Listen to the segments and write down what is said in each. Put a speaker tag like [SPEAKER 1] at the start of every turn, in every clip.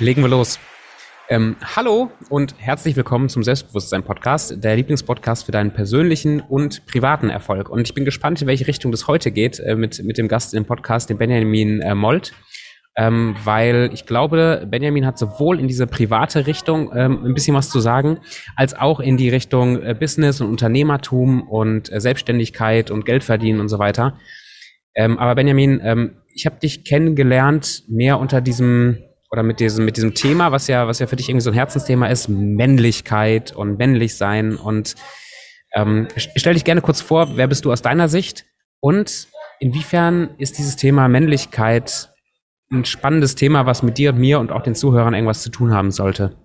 [SPEAKER 1] Legen wir los. Ähm, hallo und herzlich willkommen zum Selbstbewusstsein-Podcast, der Lieblingspodcast für deinen persönlichen und privaten Erfolg. Und ich bin gespannt, in welche Richtung das heute geht äh, mit, mit dem Gast im Podcast, dem Benjamin äh, Molt. Ähm, weil ich glaube, Benjamin hat sowohl in diese private Richtung ähm, ein bisschen was zu sagen, als auch in die Richtung äh, Business und Unternehmertum und äh, Selbstständigkeit und Geld verdienen und so weiter. Ähm, aber Benjamin, ähm, ich habe dich kennengelernt mehr unter diesem oder mit diesem, mit diesem Thema, was ja, was ja für dich irgendwie so ein Herzensthema ist, Männlichkeit und männlich sein. Und ähm, stell dich gerne kurz vor, wer bist du aus deiner Sicht? Und inwiefern ist dieses Thema Männlichkeit ein spannendes Thema, was mit dir und mir und auch den Zuhörern irgendwas zu tun haben sollte?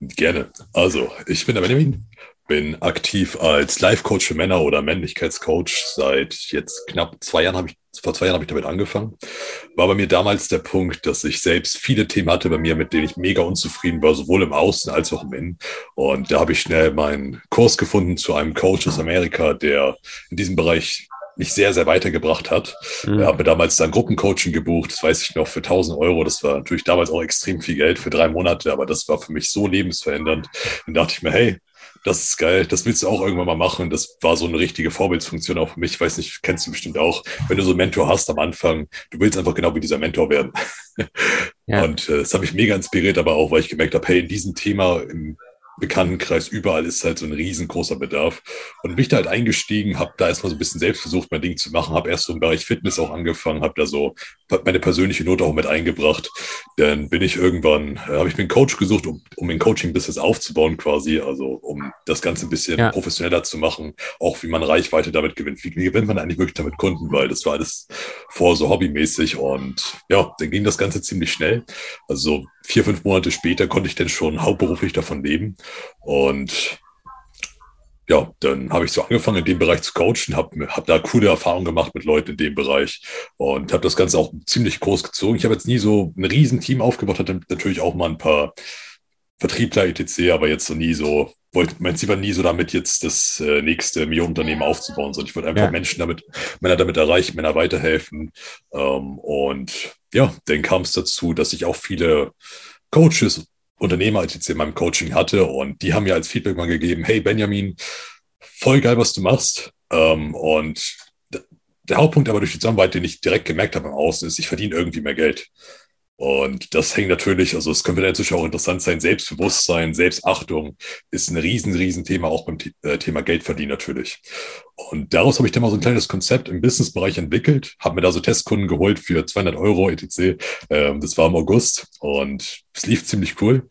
[SPEAKER 2] Gerne. Also, ich bin der Benjamin, bin aktiv als Life-Coach für Männer oder Männlichkeitscoach. Seit jetzt knapp zwei Jahren habe ich, vor zwei Jahren habe ich damit angefangen. War bei mir damals der Punkt, dass ich selbst viele Themen hatte bei mir, mit denen ich mega unzufrieden war, sowohl im Außen als auch im Innen. Und da habe ich schnell meinen Kurs gefunden zu einem Coach aus Amerika, der in diesem Bereich mich sehr, sehr weitergebracht hat. Mhm. Er hat mir damals dann Gruppencoaching gebucht, das weiß ich noch, für 1000 Euro. Das war natürlich damals auch extrem viel Geld für drei Monate, aber das war für mich so lebensverändernd. Dann dachte ich mir, hey, das ist geil, das willst du auch irgendwann mal machen. Das war so eine richtige Vorbildsfunktion auch für mich. Ich weiß nicht, kennst du bestimmt auch, wenn du so einen Mentor hast am Anfang, du willst einfach genau wie dieser Mentor werden. Ja. Und äh, das hat mich mega inspiriert, aber auch, weil ich gemerkt habe, hey, in diesem Thema, im Bekanntenkreis, überall ist halt so ein riesengroßer Bedarf. Und bin da halt eingestiegen, habe da erstmal so ein bisschen selbst versucht, mein Ding zu machen, habe erst so im Bereich Fitness auch angefangen, habe da so meine persönliche Note auch mit eingebracht. Dann bin ich irgendwann, äh, habe ich mir einen Coach gesucht, um, um ein Coaching-Business aufzubauen quasi, also um das Ganze ein bisschen ja. professioneller zu machen, auch wie man Reichweite damit gewinnt. Wie, wie gewinnt man eigentlich wirklich damit Kunden, weil das war alles vor so hobbymäßig und ja, dann ging das Ganze ziemlich schnell. Also vier, fünf Monate später konnte ich dann schon hauptberuflich davon leben. Und ja, dann habe ich so angefangen, in dem Bereich zu coachen, habe hab da coole Erfahrungen gemacht mit Leuten in dem Bereich und habe das Ganze auch ziemlich groß gezogen. Ich habe jetzt nie so ein Riesenteam aufgebaut, hatte natürlich auch mal ein paar Vertriebler etc., aber jetzt so nie so, wollte, mein Ziel war nie so damit, jetzt das äh, nächste Millionenunternehmen aufzubauen, sondern ich wollte einfach ja. Menschen damit, Männer damit erreichen, Männer weiterhelfen. Ähm, und ja, dann kam es dazu, dass ich auch viele Coaches Unternehmer als in meinem Coaching hatte und die haben mir als Feedback mal gegeben, hey Benjamin, voll geil, was du machst. Ähm, und der Hauptpunkt aber durch die Zusammenarbeit, den ich direkt gemerkt habe im Außen, ist, ich verdiene irgendwie mehr Geld. Und das hängt natürlich, also es könnte natürlich auch interessant sein, Selbstbewusstsein, Selbstachtung ist ein riesen, riesen Thema, auch beim äh, Thema Geldverdienen natürlich. Und daraus habe ich dann mal so ein kleines Konzept im Businessbereich entwickelt, habe mir da so Testkunden geholt für 200 Euro etc. Ähm, das war im August und es lief ziemlich cool.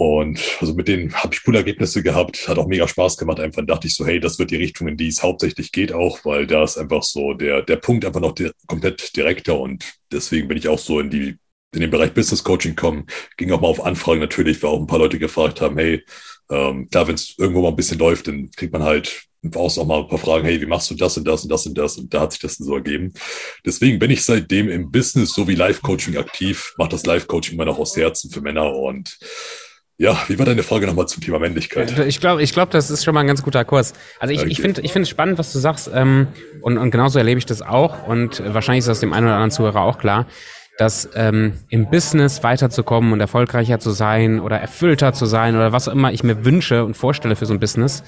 [SPEAKER 2] Und also mit denen habe ich coole Ergebnisse gehabt, hat auch mega Spaß gemacht. Einfach dachte ich so, hey, das wird die Richtung, in die es hauptsächlich geht auch, weil da ist einfach so der, der Punkt einfach noch di komplett direkter und deswegen bin ich auch so in die in den Bereich Business Coaching kommen. Ging auch mal auf Anfragen natürlich, weil auch ein paar Leute gefragt haben, hey, ähm, klar, wenn es irgendwo mal ein bisschen läuft, dann kriegt man halt auch auch mal ein paar Fragen, hey, wie machst du das und das und das und das? Und da hat sich das dann so ergeben. Deswegen bin ich seitdem im Business sowie Live-Coaching aktiv, mache das Live-Coaching immer noch aus Herzen für Männer und ja, wie war deine Frage nochmal zum Thema Männlichkeit?
[SPEAKER 1] Ich glaube, ich glaube, das ist schon mal ein ganz guter Kurs. Also ich, okay. ich finde, ich finde es spannend, was du sagst, ähm, und, und genauso erlebe ich das auch. Und wahrscheinlich ist das dem einen oder anderen Zuhörer auch klar, dass ähm, im Business weiterzukommen und erfolgreicher zu sein oder erfüllter zu sein oder was auch immer ich mir wünsche und vorstelle für so ein Business,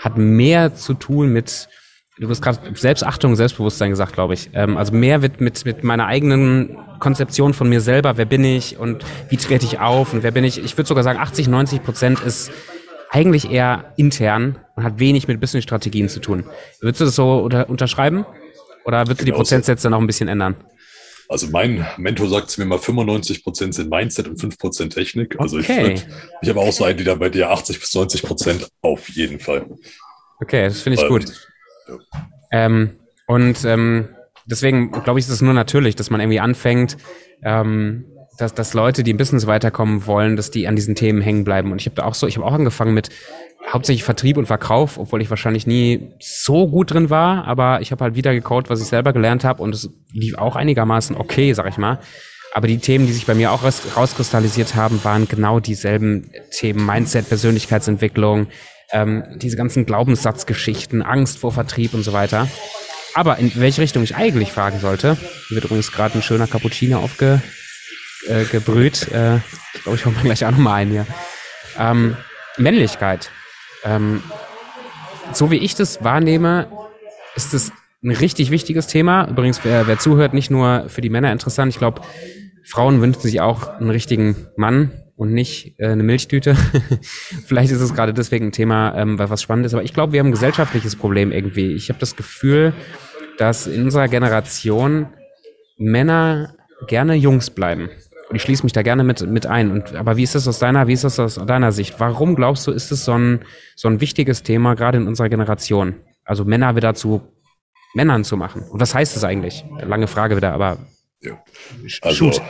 [SPEAKER 1] hat mehr zu tun mit du hast gerade Selbstachtung, Selbstbewusstsein gesagt, glaube ich. Ähm, also mehr wird mit, mit meiner eigenen Konzeption von mir selber, wer bin ich und wie trete ich auf und wer bin ich. Ich würde sogar sagen, 80, 90 Prozent ist eigentlich eher intern und hat wenig mit Business-Strategien zu tun. Würdest du das so unter, unterschreiben? Oder würdest genau du die Prozentsätze noch ein bisschen ändern?
[SPEAKER 2] Also mein Mentor sagt zu mir mal, 95 Prozent sind Mindset und 5 Prozent Technik. Also okay. ich, ich habe auch so einen, die da bei dir 80 bis 90 Prozent auf jeden Fall.
[SPEAKER 1] Okay, das finde ich Weil, gut. Ähm, und ähm, deswegen glaube ich, ist es nur natürlich, dass man irgendwie anfängt, ähm, dass, dass Leute, die im Business weiterkommen wollen, dass die an diesen Themen hängen bleiben. Und ich habe da auch so, ich habe auch angefangen mit hauptsächlich Vertrieb und Verkauf, obwohl ich wahrscheinlich nie so gut drin war, aber ich habe halt wieder gecodet, was ich selber gelernt habe und es lief auch einigermaßen okay, sag ich mal. Aber die Themen, die sich bei mir auch rauskristallisiert haben, waren genau dieselben Themen. Mindset, Persönlichkeitsentwicklung, ähm, diese ganzen Glaubenssatzgeschichten, Angst vor Vertrieb und so weiter. Aber in welche Richtung ich eigentlich fragen sollte, wird übrigens gerade ein schöner Cappuccino aufge, äh. Äh, ich glaube, ich hole mal gleich auch nochmal ein hier. Ähm, Männlichkeit. Ähm, so wie ich das wahrnehme, ist es ein richtig wichtiges Thema. Übrigens, wer, wer zuhört, nicht nur für die Männer interessant. Ich glaube, Frauen wünschen sich auch einen richtigen Mann und nicht äh, eine Milchtüte. Vielleicht ist es gerade deswegen ein Thema, ähm, was spannend ist. Aber ich glaube, wir haben ein gesellschaftliches Problem irgendwie. Ich habe das Gefühl, dass in unserer Generation Männer gerne Jungs bleiben. Und ich schließe mich da gerne mit, mit ein. Und, aber wie ist das aus deiner, wie ist das aus deiner Sicht? Warum glaubst du, ist es so ein, so ein wichtiges Thema, gerade in unserer Generation? Also Männer wieder zu Männern zu machen. Und was heißt das eigentlich? Lange Frage wieder, aber.
[SPEAKER 2] Ja. Also, shoot.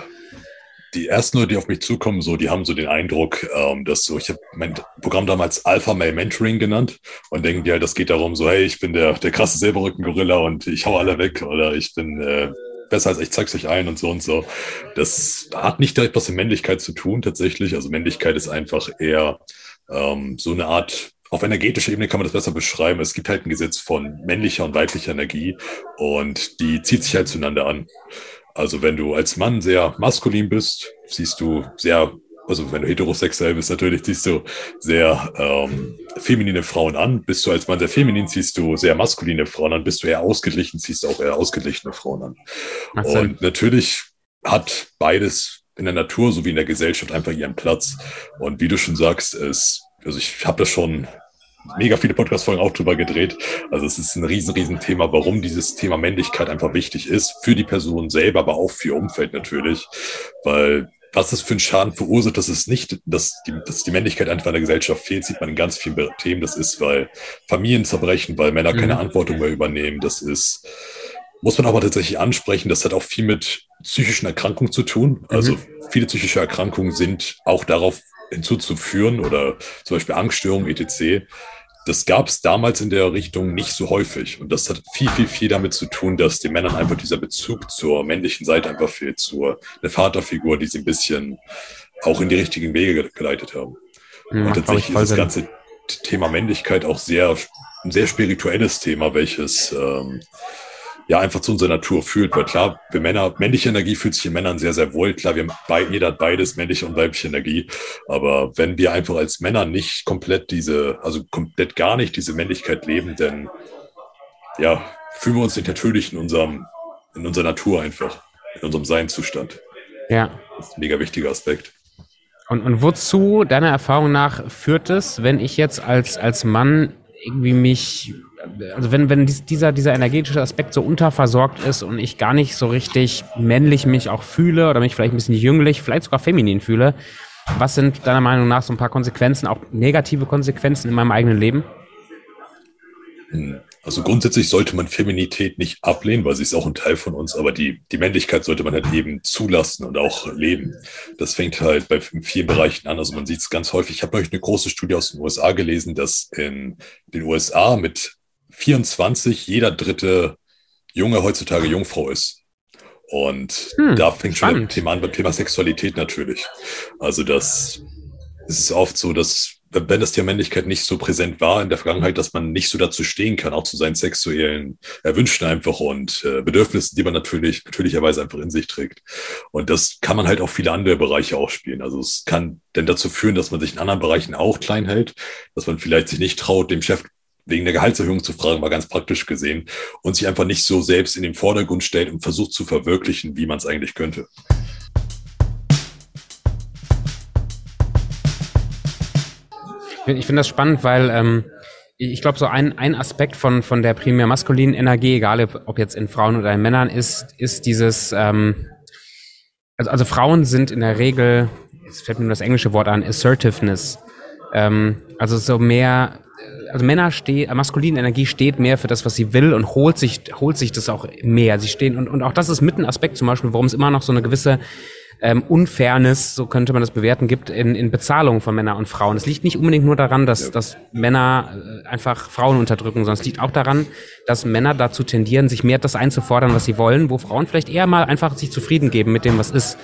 [SPEAKER 2] Die ersten Leute, die auf mich zukommen, so, die haben so den Eindruck, ähm, dass so, ich habe mein Programm damals Alpha Male Mentoring genannt und denken die halt, das geht darum, so, hey, ich bin der, der krasse Silberrücken-Gorilla und ich hau alle weg oder ich bin äh, besser als ich zeig's euch ein und so und so. Das hat nicht direkt was mit Männlichkeit zu tun, tatsächlich. Also Männlichkeit ist einfach eher ähm, so eine Art auf energetischer Ebene kann man das besser beschreiben. Es gibt halt ein Gesetz von männlicher und weiblicher Energie und die zieht sich halt zueinander an. Also wenn du als Mann sehr maskulin bist, siehst du sehr also wenn du heterosexuell bist, natürlich ziehst du sehr ähm, feminine Frauen an. Bist du als Mann sehr feminin, ziehst du sehr maskuline Frauen an. Bist du eher ausgeglichen, ziehst du auch eher ausgeglichene Frauen an. Ach, Und natürlich hat beides in der Natur sowie in der Gesellschaft einfach ihren Platz. Und wie du schon sagst, es, also ich habe das schon mega viele Podcast-Folgen auch drüber gedreht. Also es ist ein riesen, riesen Thema, warum dieses Thema Männlichkeit einfach wichtig ist für die Person selber, aber auch für ihr Umfeld natürlich. Weil was das für einen Schaden verursacht, dass es nicht, dass die, dass die Männlichkeit einfach in der Gesellschaft fehlt, sieht man in ganz vielen Themen. Das ist, weil Familien zerbrechen, weil Männer keine mhm. Verantwortung mehr übernehmen. Das ist, muss man aber tatsächlich ansprechen. Das hat auch viel mit psychischen Erkrankungen zu tun. Also mhm. viele psychische Erkrankungen sind auch darauf hinzuzuführen oder zum Beispiel Angststörungen, etc das gab es damals in der Richtung nicht so häufig. Und das hat viel, viel, viel damit zu tun, dass den Männern einfach dieser Bezug zur männlichen Seite einfach fehlt, zur eine Vaterfigur, die sie ein bisschen auch in die richtigen Wege geleitet haben. Ja, und tatsächlich ist das ganze Thema Männlichkeit auch sehr, ein sehr spirituelles Thema, welches ähm, ja einfach zu unserer Natur fühlt. Weil klar, wir Männer, männliche Energie fühlt sich in Männern sehr, sehr wohl. Klar, wir haben jeder hat beides, männliche und weibliche Energie. Aber wenn wir einfach als Männer nicht komplett diese, also komplett gar nicht diese Männlichkeit leben, dann ja, fühlen wir uns nicht natürlich in unserem, in unserer Natur einfach, in unserem Seinzustand.
[SPEAKER 1] Ja.
[SPEAKER 2] Das ist ein mega wichtiger Aspekt.
[SPEAKER 1] Und, und wozu, deiner Erfahrung nach, führt es, wenn ich jetzt als, als Mann irgendwie mich also wenn, wenn dieser, dieser energetische Aspekt so unterversorgt ist und ich gar nicht so richtig männlich mich auch fühle oder mich vielleicht ein bisschen jünglich, vielleicht sogar feminin fühle, was sind deiner Meinung nach so ein paar Konsequenzen, auch negative Konsequenzen in meinem eigenen Leben?
[SPEAKER 2] Hm. Also grundsätzlich sollte man Feminität nicht ablehnen, weil sie ist auch ein Teil von uns, aber die, die Männlichkeit sollte man halt eben zulassen und auch leben. Das fängt halt bei vielen Bereichen an. Also man sieht es ganz häufig. Ich habe euch eine große Studie aus den USA gelesen, dass in den USA mit 24 jeder dritte Junge heutzutage Jungfrau ist. Und hm, da fängt spannend. schon das Thema an beim Thema Sexualität natürlich. Also das ist oft so, dass wenn das Thema Männlichkeit nicht so präsent war in der Vergangenheit, dass man nicht so dazu stehen kann, auch zu seinen sexuellen Erwünschen einfach und äh, Bedürfnissen, die man natürlich natürlicherweise einfach in sich trägt. Und das kann man halt auch viele andere Bereiche auch spielen. Also es kann denn dazu führen, dass man sich in anderen Bereichen auch klein hält, dass man vielleicht sich nicht traut, dem Chef wegen der Gehaltserhöhung zu fragen, war ganz praktisch gesehen und sich einfach nicht so selbst in den Vordergrund stellt und versucht zu verwirklichen, wie man es eigentlich könnte.
[SPEAKER 1] Ich finde das spannend, weil ähm, ich glaube, so ein, ein Aspekt von, von der primär maskulinen Energie, egal ob jetzt in Frauen oder in Männern, ist, ist dieses, ähm, also, also Frauen sind in der Regel, jetzt fällt mir nur das englische Wort an, Assertiveness. Ähm, also so mehr also Männer stehen, maskuline Energie steht mehr für das, was sie will und holt sich, holt sich das auch mehr. Sie stehen, und, und auch das ist mit ein Aspekt zum Beispiel, warum es immer noch so eine gewisse ähm, Unfairness, so könnte man das bewerten, gibt in, in Bezahlung von Männern und Frauen. Es liegt nicht unbedingt nur daran, dass, dass Männer äh, einfach Frauen unterdrücken, sondern es liegt auch daran, dass Männer dazu tendieren, sich mehr das einzufordern, was sie wollen, wo Frauen vielleicht eher mal einfach sich zufrieden geben mit dem, was ist.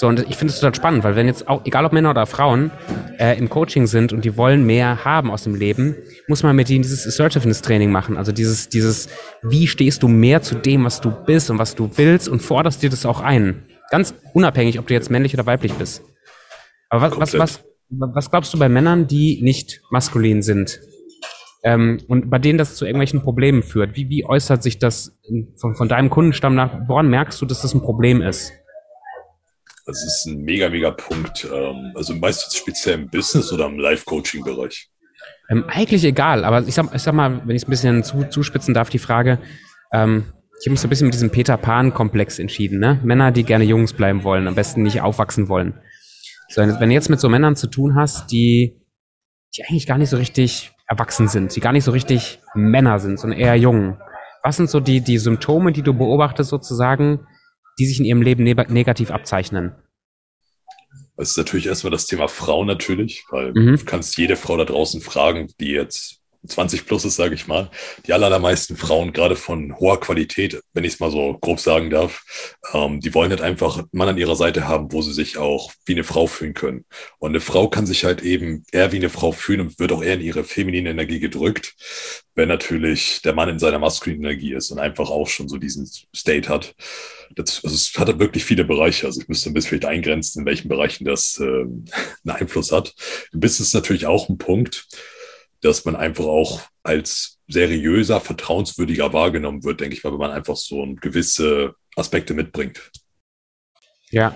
[SPEAKER 1] So, und ich finde es total spannend, weil wenn jetzt auch, egal ob Männer oder Frauen, äh, im Coaching sind und die wollen mehr haben aus dem Leben, muss man mit ihnen dieses Assertiveness-Training machen. Also dieses, dieses, wie stehst du mehr zu dem, was du bist und was du willst und forderst dir das auch ein. Ganz unabhängig, ob du jetzt männlich oder weiblich bist. Aber was, was, was, was glaubst du bei Männern, die nicht maskulin sind? Ähm, und bei denen das zu irgendwelchen Problemen führt. Wie, wie äußert sich das von, von deinem Kundenstamm nach? Woran merkst du, dass das ein Problem ist?
[SPEAKER 2] Das ist ein mega, mega Punkt. Ähm, also meistens speziell im Business oder im Live-Coaching-Bereich?
[SPEAKER 1] Ähm, eigentlich egal, aber ich sag, ich sag mal, wenn ich es ein bisschen zu, zuspitzen darf, die Frage, ähm, ich habe mich so ein bisschen mit diesem Peter Pan-Komplex entschieden. Ne? Männer, die gerne Jungs bleiben wollen, am besten nicht aufwachsen wollen. So, wenn du jetzt mit so Männern zu tun hast, die, die eigentlich gar nicht so richtig erwachsen sind, die gar nicht so richtig Männer sind, sondern eher Jungen. Was sind so die, die Symptome, die du beobachtest sozusagen, die sich in ihrem Leben ne negativ abzeichnen?
[SPEAKER 2] Das ist natürlich erstmal das Thema Frau natürlich, weil mhm. du kannst jede Frau da draußen fragen, die jetzt 20 plus ist, sage ich mal, die allermeisten Frauen, gerade von hoher Qualität, wenn ich es mal so grob sagen darf, ähm, die wollen halt einfach einen Mann an ihrer Seite haben, wo sie sich auch wie eine Frau fühlen können. Und eine Frau kann sich halt eben eher wie eine Frau fühlen und wird auch eher in ihre feminine Energie gedrückt, wenn natürlich der Mann in seiner maskulinen Energie ist und einfach auch schon so diesen State hat. Das, also es hat wirklich viele Bereiche. Also ich müsste ein bisschen vielleicht eingrenzen, in welchen Bereichen das äh, einen Einfluss hat. Im Business ist natürlich auch ein Punkt dass man einfach auch als seriöser, vertrauenswürdiger wahrgenommen wird, denke ich mal, wenn man einfach so gewisse Aspekte mitbringt.
[SPEAKER 1] Ja,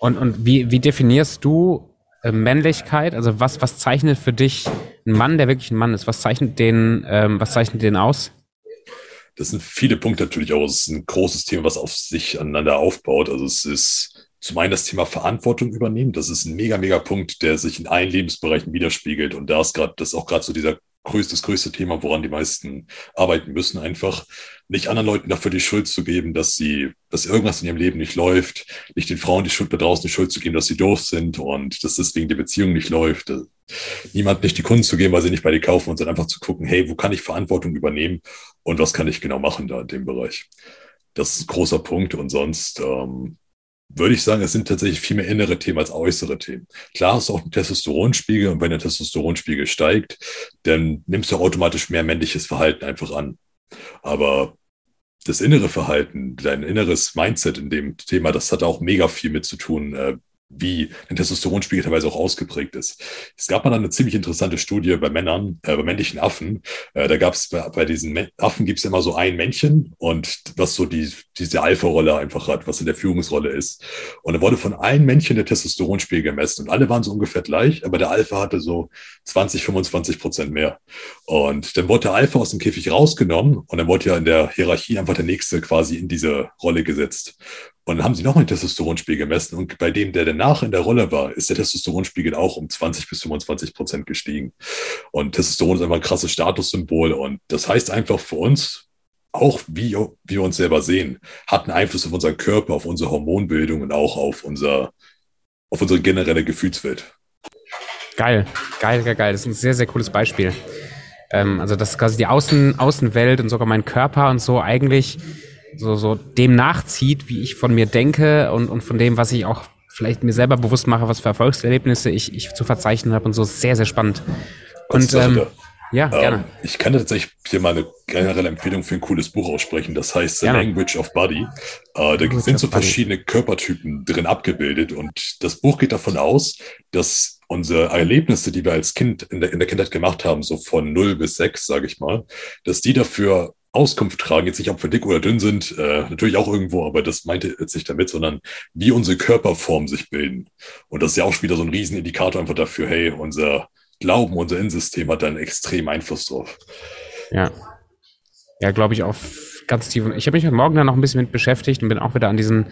[SPEAKER 1] und, und wie, wie definierst du äh, Männlichkeit? Also was, was zeichnet für dich ein Mann, der wirklich ein Mann ist? Was zeichnet den, ähm, was zeichnet den aus?
[SPEAKER 2] Das sind viele Punkte natürlich auch. Es ist ein großes Thema, was auf sich aneinander aufbaut. Also es ist zum einen das Thema Verantwortung übernehmen. Das ist ein mega, mega Punkt, der sich in allen Lebensbereichen widerspiegelt. Und da ist gerade, das ist auch gerade so dieser größte, das größte Thema, woran die meisten arbeiten müssen, einfach nicht anderen Leuten dafür die Schuld zu geben, dass sie, dass irgendwas in ihrem Leben nicht läuft, nicht den Frauen die Schuld da draußen die Schuld zu geben, dass sie doof sind und dass deswegen die Beziehung nicht läuft. Niemand nicht die Kunden zu geben, weil sie nicht bei dir kaufen und dann einfach zu gucken, hey, wo kann ich Verantwortung übernehmen und was kann ich genau machen da in dem Bereich? Das ist ein großer Punkt und sonst, ähm, würde ich sagen, es sind tatsächlich viel mehr innere Themen als äußere Themen. Klar du auch einen Testosteronspiegel und wenn der Testosteronspiegel steigt, dann nimmst du automatisch mehr männliches Verhalten einfach an. Aber das innere Verhalten, dein inneres Mindset in dem Thema, das hat auch mega viel mit zu tun, äh, wie ein Testosteronspiegel teilweise auch ausgeprägt ist. Es gab mal eine ziemlich interessante Studie bei Männern, äh, bei männlichen Affen. Äh, da gab es bei, bei, diesen Affen gibt es immer so ein Männchen und was so die, diese Alpha-Rolle einfach hat, was in der Führungsrolle ist. Und da wurde von allen Männchen der Testosteronspiegel gemessen und alle waren so ungefähr gleich, aber der Alpha hatte so 20, 25 Prozent mehr. Und dann wurde der Alpha aus dem Käfig rausgenommen und dann wurde ja in der Hierarchie einfach der nächste quasi in diese Rolle gesetzt. Und dann haben sie nochmal den Testosteronspiegel gemessen und bei dem, der danach in der Rolle war, ist der Testosteronspiegel auch um 20 bis 25 Prozent gestiegen. Und Testosteron ist einfach ein krasses Statussymbol und das heißt einfach für uns, auch wie, wir uns selber sehen, hat einen Einfluss auf unseren Körper, auf unsere Hormonbildung und auch auf unser, auf unsere generelle Gefühlswelt.
[SPEAKER 1] Geil, geil, geil, geil. Das ist ein sehr, sehr cooles Beispiel. Ähm, also, dass quasi die Außen, Außenwelt und sogar mein Körper und so eigentlich so, so dem nachzieht, wie ich von mir denke und, und von dem, was ich auch vielleicht mir selber bewusst mache, was für Erfolgserlebnisse ich, ich zu verzeichnen habe und so sehr, sehr spannend. Und ähm, ja, ähm, gerne.
[SPEAKER 2] Ich kann tatsächlich hier mal eine generelle Empfehlung für ein cooles Buch aussprechen. Das heißt The gerne. Language of Body. Äh, da Language sind so verschiedene Body. Körpertypen drin abgebildet und das Buch geht davon aus, dass unsere Erlebnisse, die wir als Kind in der, in der Kindheit gemacht haben, so von 0 bis 6, sage ich mal, dass die dafür Auskunft tragen, jetzt nicht, ob wir dick oder dünn sind, äh, natürlich auch irgendwo, aber das meinte jetzt nicht damit, sondern wie unsere Körperformen sich bilden. Und das ist ja auch wieder so ein Riesenindikator einfach dafür, hey, unser Glauben, unser Innensystem hat da einen extremen Einfluss drauf.
[SPEAKER 1] Ja. Ja, glaube ich auch ganz tief. Ich habe mich heute Morgen da noch ein bisschen mit beschäftigt und bin auch wieder an diesen,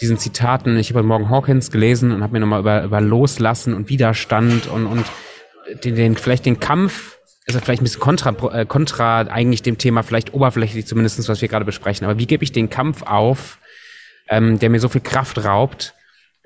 [SPEAKER 1] diesen Zitaten. Ich habe heute Morgen Hawkins gelesen und habe mir nochmal über, über Loslassen und Widerstand und, und den, den, vielleicht den Kampf also vielleicht ein bisschen kontra, äh, kontra eigentlich dem Thema, vielleicht oberflächlich zumindestens, was wir gerade besprechen. Aber wie gebe ich den Kampf auf, ähm, der mir so viel Kraft raubt,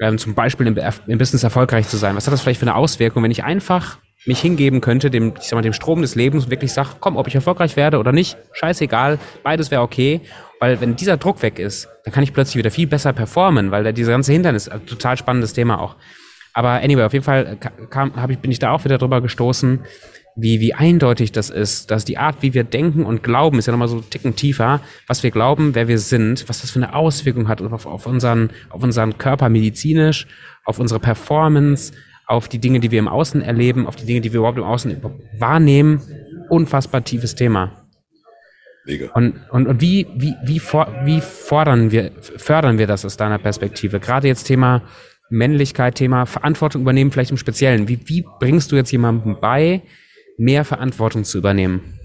[SPEAKER 1] ähm, zum Beispiel im, im Business erfolgreich zu sein? Was hat das vielleicht für eine Auswirkung, wenn ich einfach mich hingeben könnte, dem, ich sag mal, dem Strom des Lebens und wirklich sage, komm, ob ich erfolgreich werde oder nicht, scheißegal, beides wäre okay. Weil wenn dieser Druck weg ist, dann kann ich plötzlich wieder viel besser performen, weil da diese ganze Hindernis, äh, total spannendes Thema auch. Aber anyway, auf jeden Fall kam, hab ich, bin ich da auch wieder drüber gestoßen, wie, wie eindeutig das ist, dass die Art, wie wir denken und glauben, ist ja nochmal so einen Ticken tiefer, was wir glauben, wer wir sind, was das für eine Auswirkung hat auf, auf, unseren, auf unseren Körper medizinisch, auf unsere Performance, auf die Dinge, die wir im Außen erleben, auf die Dinge, die wir überhaupt im Außen wahrnehmen. Unfassbar tiefes Thema. Mega. Und, und, und wie, wie, wie, for, wie fordern wir, fördern wir das aus deiner Perspektive? Gerade jetzt Thema Männlichkeit, Thema Verantwortung übernehmen, vielleicht im Speziellen. Wie, wie bringst du jetzt jemandem bei, mehr Verantwortung zu übernehmen?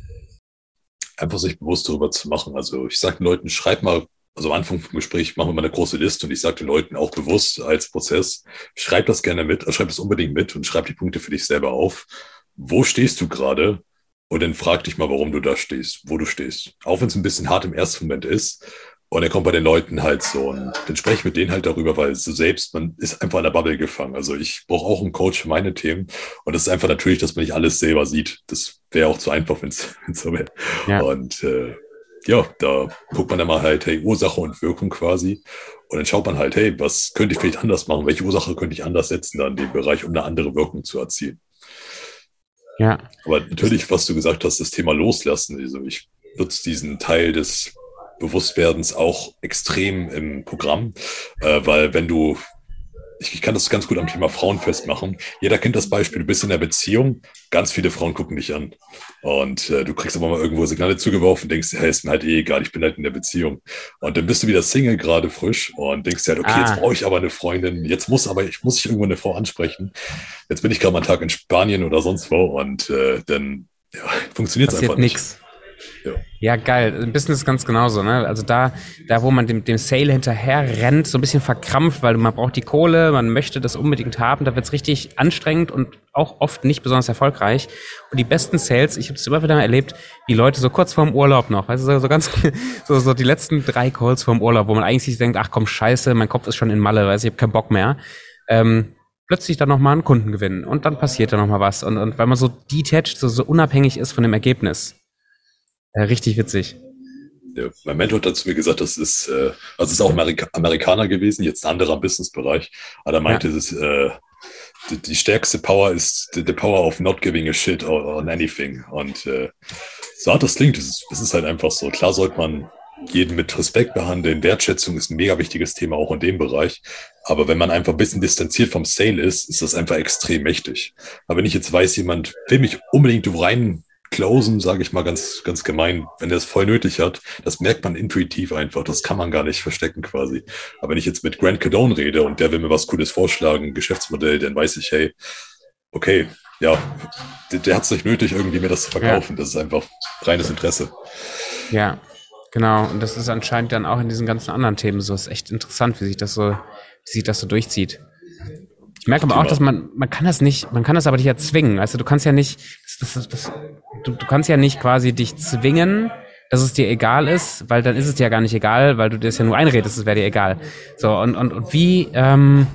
[SPEAKER 2] Einfach sich bewusst darüber zu machen. Also ich sage den Leuten, schreib mal, also am Anfang vom Gespräch machen wir mal eine große Liste und ich sage den Leuten auch bewusst als Prozess, schreib das gerne mit, schreib das unbedingt mit und schreib die Punkte für dich selber auf. Wo stehst du gerade? Und dann frag dich mal, warum du da stehst, wo du stehst. Auch wenn es ein bisschen hart im ersten Moment ist, und er kommt bei den Leuten halt so und dann spreche ich mit denen halt darüber, weil so selbst, man ist einfach in der Bubble gefangen. Also ich brauche auch einen Coach für meine Themen und das ist einfach natürlich, dass man nicht alles selber sieht. Das wäre auch zu einfach, wenn es so wäre. Ja. Und äh, ja, da guckt man dann mal halt, hey, Ursache und Wirkung quasi. Und dann schaut man halt, hey, was könnte ich vielleicht anders machen? Welche Ursache könnte ich anders setzen dann in dem Bereich, um eine andere Wirkung zu erzielen? Ja. Aber natürlich, was du gesagt hast, das Thema loslassen. Also ich nutze diesen Teil des Bewusstwerdens auch extrem im Programm, äh, weil wenn du, ich, kann das ganz gut am Thema Frauen festmachen. Jeder kennt das Beispiel, du bist in der Beziehung, ganz viele Frauen gucken dich an und äh, du kriegst aber mal irgendwo Signale zugeworfen, denkst, hey, ist mir halt eh egal, ich bin halt in der Beziehung. Und dann bist du wieder Single, gerade frisch und denkst halt, okay, ah. jetzt brauche ich aber eine Freundin, jetzt muss aber, ich muss ich irgendwo eine Frau ansprechen. Jetzt bin ich gerade mal einen Tag in Spanien oder sonst wo und äh, dann ja, funktioniert es einfach nicht. Nix.
[SPEAKER 1] Ja. ja, geil. Ein Business ist ganz genauso, ne? Also da, da wo man dem, dem Sale hinterher rennt, so ein bisschen verkrampft, weil man braucht die Kohle, man möchte das unbedingt haben, da wird's richtig anstrengend und auch oft nicht besonders erfolgreich. Und die besten Sales, ich habe es immer wieder erlebt, die Leute so kurz vorm Urlaub noch, also so, so ganz, so, so die letzten drei Calls vorm Urlaub, wo man eigentlich sich denkt, ach komm, scheiße, mein Kopf ist schon in Malle, weiß ich, habe keinen Bock mehr. Ähm, plötzlich dann nochmal einen Kunden gewinnen und dann passiert da nochmal was. Und, und weil man so detached, so, so unabhängig ist von dem Ergebnis. Ja, richtig witzig.
[SPEAKER 2] Ja, mein Mentor hat dazu mir gesagt, das ist, äh, also ist auch Amerika Amerikaner gewesen, jetzt ein anderer Businessbereich, aber er meinte, ja. ist, äh, die, die, stärkste Power ist the, the, power of not giving a shit on anything. Und äh, so hart das klingt, es ist, es ist halt einfach so. Klar sollte man jeden mit Respekt behandeln. Wertschätzung ist ein mega wichtiges Thema auch in dem Bereich. Aber wenn man einfach ein bisschen distanziert vom Sale ist, ist das einfach extrem mächtig. Aber wenn ich jetzt weiß, jemand will mich unbedingt rein closen, sage ich mal ganz, ganz gemein, wenn er es voll nötig hat, das merkt man intuitiv einfach. Das kann man gar nicht verstecken quasi. Aber wenn ich jetzt mit Grant Cardone rede und der will mir was Cooles vorschlagen, Geschäftsmodell, dann weiß ich, hey, okay, ja, der, der hat es nicht nötig, irgendwie mir das zu verkaufen. Ja. Das ist einfach reines Interesse.
[SPEAKER 1] Ja, genau. Und das ist anscheinend dann auch in diesen ganzen anderen Themen so. Das ist echt interessant, wie sich das so, wie sich das so durchzieht. Ich merke aber auch, dass man, man kann das nicht, man kann das aber nicht erzwingen. Also du kannst ja nicht, das, das, das, du, du kannst ja nicht quasi dich zwingen, dass es dir egal ist, weil dann ist es dir ja gar nicht egal, weil du dir das ja nur einredest, es wäre dir egal. So, und, und, und wie, ähm,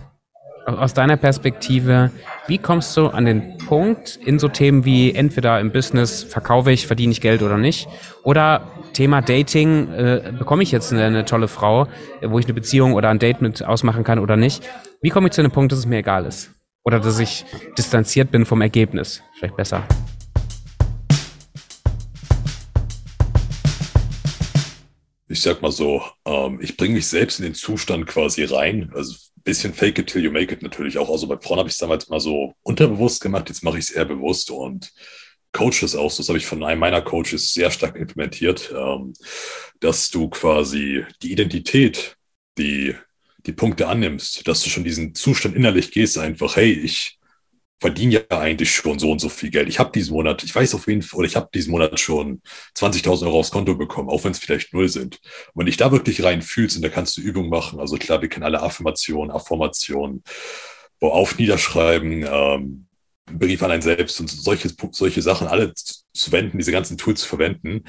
[SPEAKER 1] aus deiner Perspektive, wie kommst du an den Punkt in so Themen wie entweder im Business verkaufe ich, verdiene ich Geld oder nicht, oder Thema Dating, äh, bekomme ich jetzt eine, eine tolle Frau, wo ich eine Beziehung oder ein Date mit ausmachen kann oder nicht? Wie komme ich zu dem Punkt, dass es mir egal ist? Oder dass ich distanziert bin vom Ergebnis? Vielleicht besser.
[SPEAKER 2] Ich sag mal so, ähm, ich bringe mich selbst in den Zustand quasi rein. Also ein bisschen fake it till you make it natürlich auch. Also bei Frauen habe ich es damals mal so unterbewusst gemacht, jetzt mache ich es eher bewusst und coach das auch. Das habe ich von einem meiner Coaches sehr stark implementiert, ähm, dass du quasi die Identität, die die Punkte annimmst, dass du schon diesen Zustand innerlich gehst, einfach, hey, ich verdiene ja eigentlich schon so und so viel Geld. Ich habe diesen Monat, ich weiß auf jeden Fall, oder ich habe diesen Monat schon 20.000 Euro aufs Konto bekommen, auch wenn es vielleicht null sind. Und wenn dich da wirklich rein fühlst, und da kannst du Übungen machen, also klar, wir kennen alle Affirmationen, Affirmationen, auf niederschreiben, ähm, Brief an einen selbst und solche, solche Sachen alle zu wenden, diese ganzen Tools zu verwenden.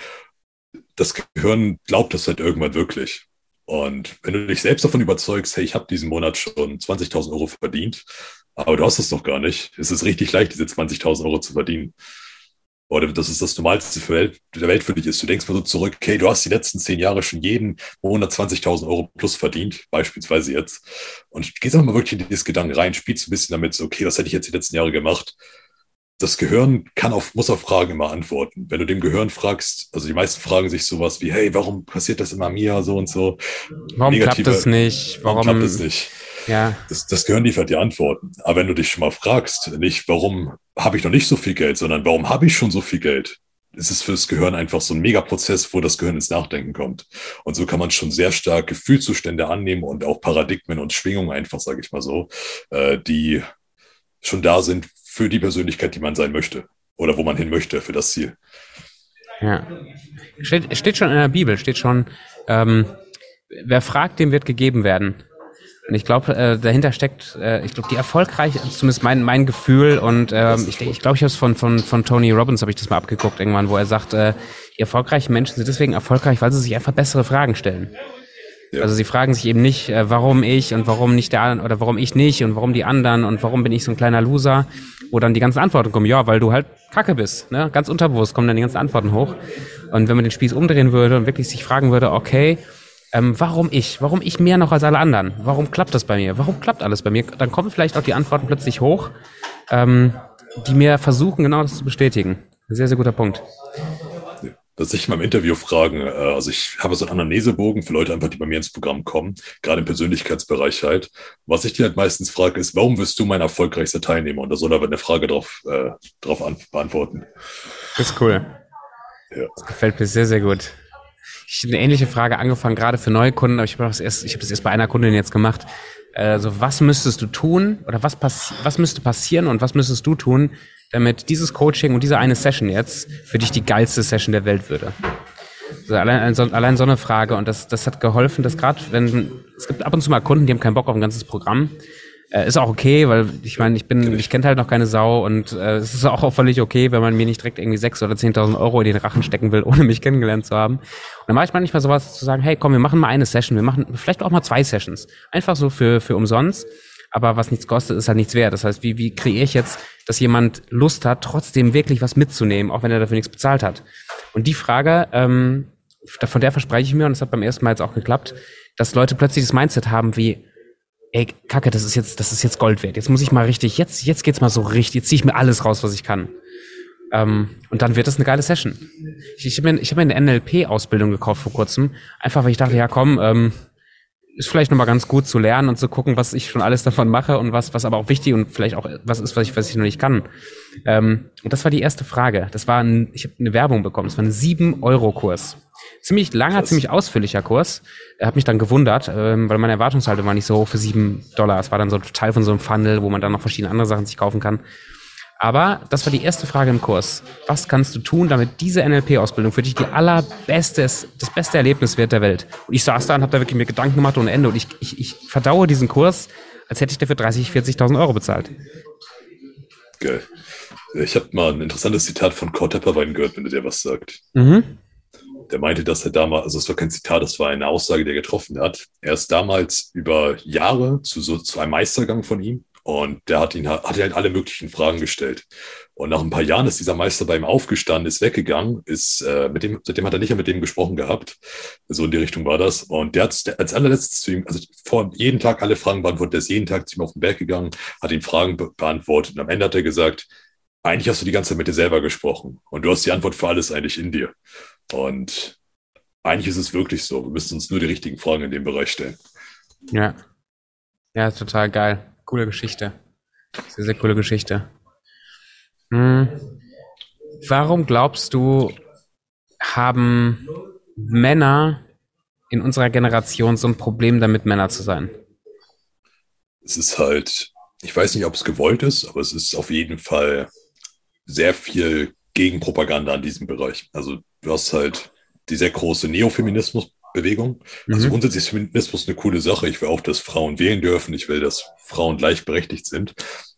[SPEAKER 2] Das Gehirn glaubt das halt irgendwann wirklich. Und wenn du dich selbst davon überzeugst, hey, ich habe diesen Monat schon 20.000 Euro verdient, aber du hast es doch gar nicht, ist es richtig leicht, diese 20.000 Euro zu verdienen. Oder das ist das Normalste für Welt, der Welt für dich ist. Du denkst mal so zurück, okay, du hast die letzten zehn Jahre schon jeden Monat 20.000 Euro plus verdient, beispielsweise jetzt. Und gehst einfach mal wirklich in dieses Gedanken rein, spielst ein bisschen damit, so, okay, was hätte ich jetzt die letzten Jahre gemacht? Das Gehirn kann auf, muss auf Fragen immer antworten. Wenn du dem Gehirn fragst, also die meisten fragen sich sowas wie, hey, warum passiert das immer mir so und so?
[SPEAKER 1] Warum Negative, klappt es nicht?
[SPEAKER 2] Warum, warum klappt es nicht? Ja. Das, das Gehirn liefert die Antworten. Aber wenn du dich schon mal fragst, nicht, warum habe ich noch nicht so viel Geld, sondern warum habe ich schon so viel Geld? ist es fürs Gehirn einfach so ein Megaprozess, wo das Gehirn ins Nachdenken kommt. Und so kann man schon sehr stark Gefühlszustände annehmen und auch Paradigmen und Schwingungen einfach, sage ich mal so, äh, die schon da sind für die Persönlichkeit, die man sein möchte oder wo man hin möchte für das Ziel.
[SPEAKER 1] Ja. Steht, steht schon in der Bibel, steht schon, ähm, wer fragt, dem wird gegeben werden. Und ich glaube, äh, dahinter steckt, äh, ich glaube, die erfolgreich, zumindest mein, mein Gefühl und ähm, ich glaube, ich, glaub, ich habe es von, von, von Tony Robbins, habe ich das mal abgeguckt irgendwann, wo er sagt, äh, die erfolgreichen Menschen sind deswegen erfolgreich, weil sie sich einfach bessere Fragen stellen. Ja. Also sie fragen sich eben nicht, äh, warum ich und warum nicht der oder warum ich nicht und warum die anderen und warum bin ich so ein kleiner Loser, wo dann die ganzen Antworten kommen, ja, weil du halt Kacke bist, ne? Ganz unterbewusst kommen dann die ganzen Antworten hoch. Und wenn man den Spieß umdrehen würde und wirklich sich fragen würde, okay, ähm, warum ich? Warum ich mehr noch als alle anderen? Warum klappt das bei mir? Warum klappt alles bei mir? Dann kommen vielleicht auch die Antworten plötzlich hoch, ähm, die mir versuchen, genau das zu bestätigen. Sehr, sehr guter Punkt.
[SPEAKER 2] Was ich in meinem Interview fragen, äh, also ich habe so einen Anamnesebogen für Leute einfach, die bei mir ins Programm kommen, gerade im Persönlichkeitsbereich halt. Was ich dir halt meistens frage, ist, warum wirst du mein erfolgreichster Teilnehmer? Und da soll aber eine Frage drauf, äh, drauf beantworten.
[SPEAKER 1] Das ist cool. Ja. Das gefällt mir sehr, sehr gut. Ich habe eine ähnliche Frage angefangen, gerade für neue Kunden, aber ich habe das erst, ich habe das erst bei einer Kundin jetzt gemacht. Also, was müsstest du tun oder was, was müsste passieren und was müsstest du tun, damit dieses Coaching und diese eine Session jetzt für dich die geilste Session der Welt würde? Also allein, allein so eine Frage und das, das hat geholfen, dass gerade wenn es gibt ab und zu mal Kunden, die haben keinen Bock auf ein ganzes Programm äh, ist auch okay, weil ich meine, ich bin, ich kenne halt noch keine Sau und äh, es ist auch völlig okay, wenn man mir nicht direkt irgendwie sechs oder zehntausend Euro in den Rachen stecken will, ohne mich kennengelernt zu haben. Und dann mache ich manchmal sowas zu sagen, hey, komm, wir machen mal eine Session, wir machen vielleicht auch mal zwei Sessions. Einfach so für, für umsonst. Aber was nichts kostet, ist halt nichts wert. Das heißt, wie, wie kreiere ich jetzt, dass jemand Lust hat, trotzdem wirklich was mitzunehmen, auch wenn er dafür nichts bezahlt hat? Und die Frage, ähm, von der verspreche ich mir, und das hat beim ersten Mal jetzt auch geklappt, dass Leute plötzlich das Mindset haben wie, ey, Kacke, das ist jetzt, das ist jetzt Gold wert. Jetzt muss ich mal richtig, jetzt, jetzt geht's mal so richtig, jetzt ziehe ich mir alles raus, was ich kann. Ähm, und dann wird das eine geile Session. Ich, ich habe mir, ich hab mir eine NLP-Ausbildung gekauft vor kurzem, einfach weil ich dachte, ja komm, ähm, ist vielleicht nochmal ganz gut zu lernen und zu gucken, was ich schon alles davon mache und was, was aber auch wichtig und vielleicht auch was ist, was ich, was ich noch nicht kann. Ähm, und das war die erste Frage. Das war ein, ich habe eine Werbung bekommen. Das war ein 7-Euro-Kurs. Ziemlich langer, Krass. ziemlich ausführlicher Kurs. Er hat mich dann gewundert, ähm, weil meine Erwartungshaltung war nicht so hoch für sieben Dollar. Es war dann so Teil von so einem Funnel, wo man dann noch verschiedene andere Sachen sich kaufen kann. Aber das war die erste Frage im Kurs. Was kannst du tun, damit diese NLP-Ausbildung für dich die allerbeste, das beste Erlebnis wird der Welt? Und ich saß da und habe da wirklich mir Gedanken gemacht ohne Ende. Und ich, ich, ich verdaue diesen Kurs, als hätte ich dafür 30, 40.000 Euro bezahlt.
[SPEAKER 2] Geil. Ich habe mal ein interessantes Zitat von Kurt Tepperwein gehört, wenn du dir was sagt. Mhm der meinte, dass er damals, also es war kein Zitat, das war eine Aussage, die er getroffen hat. Er ist damals über Jahre zu, so, zu einem Meistergang von ihm und der hat ihn hat halt alle möglichen Fragen gestellt. Und nach ein paar Jahren ist dieser Meister bei ihm aufgestanden, ist weggegangen, ist äh, mit dem, seitdem hat er nicht mehr mit dem gesprochen gehabt. So in die Richtung war das. Und der hat der, als allerletztes zu ihm, also vor jeden Tag alle Fragen beantwortet, der ist jeden Tag zu ihm auf den Berg gegangen, hat ihn Fragen be beantwortet. Und am Ende hat er gesagt, eigentlich hast du die ganze Zeit mit dir selber gesprochen und du hast die Antwort für alles eigentlich in dir. Und eigentlich ist es wirklich so. Wir müssen uns nur die richtigen Fragen in dem Bereich stellen.
[SPEAKER 1] Ja. Ja, total geil. Coole Geschichte. Sehr, sehr coole Geschichte. Hm. Warum glaubst du, haben Männer in unserer Generation so ein Problem damit, Männer zu sein?
[SPEAKER 2] Es ist halt, ich weiß nicht, ob es gewollt ist, aber es ist auf jeden Fall sehr viel Gegenpropaganda in diesem Bereich. Also du hast halt die sehr große Neofeminismus-Bewegung. Also mhm. grundsätzlich ist Feminismus eine coole Sache. Ich will auch, dass Frauen wählen dürfen. Ich will, dass Frauen gleichberechtigt sind.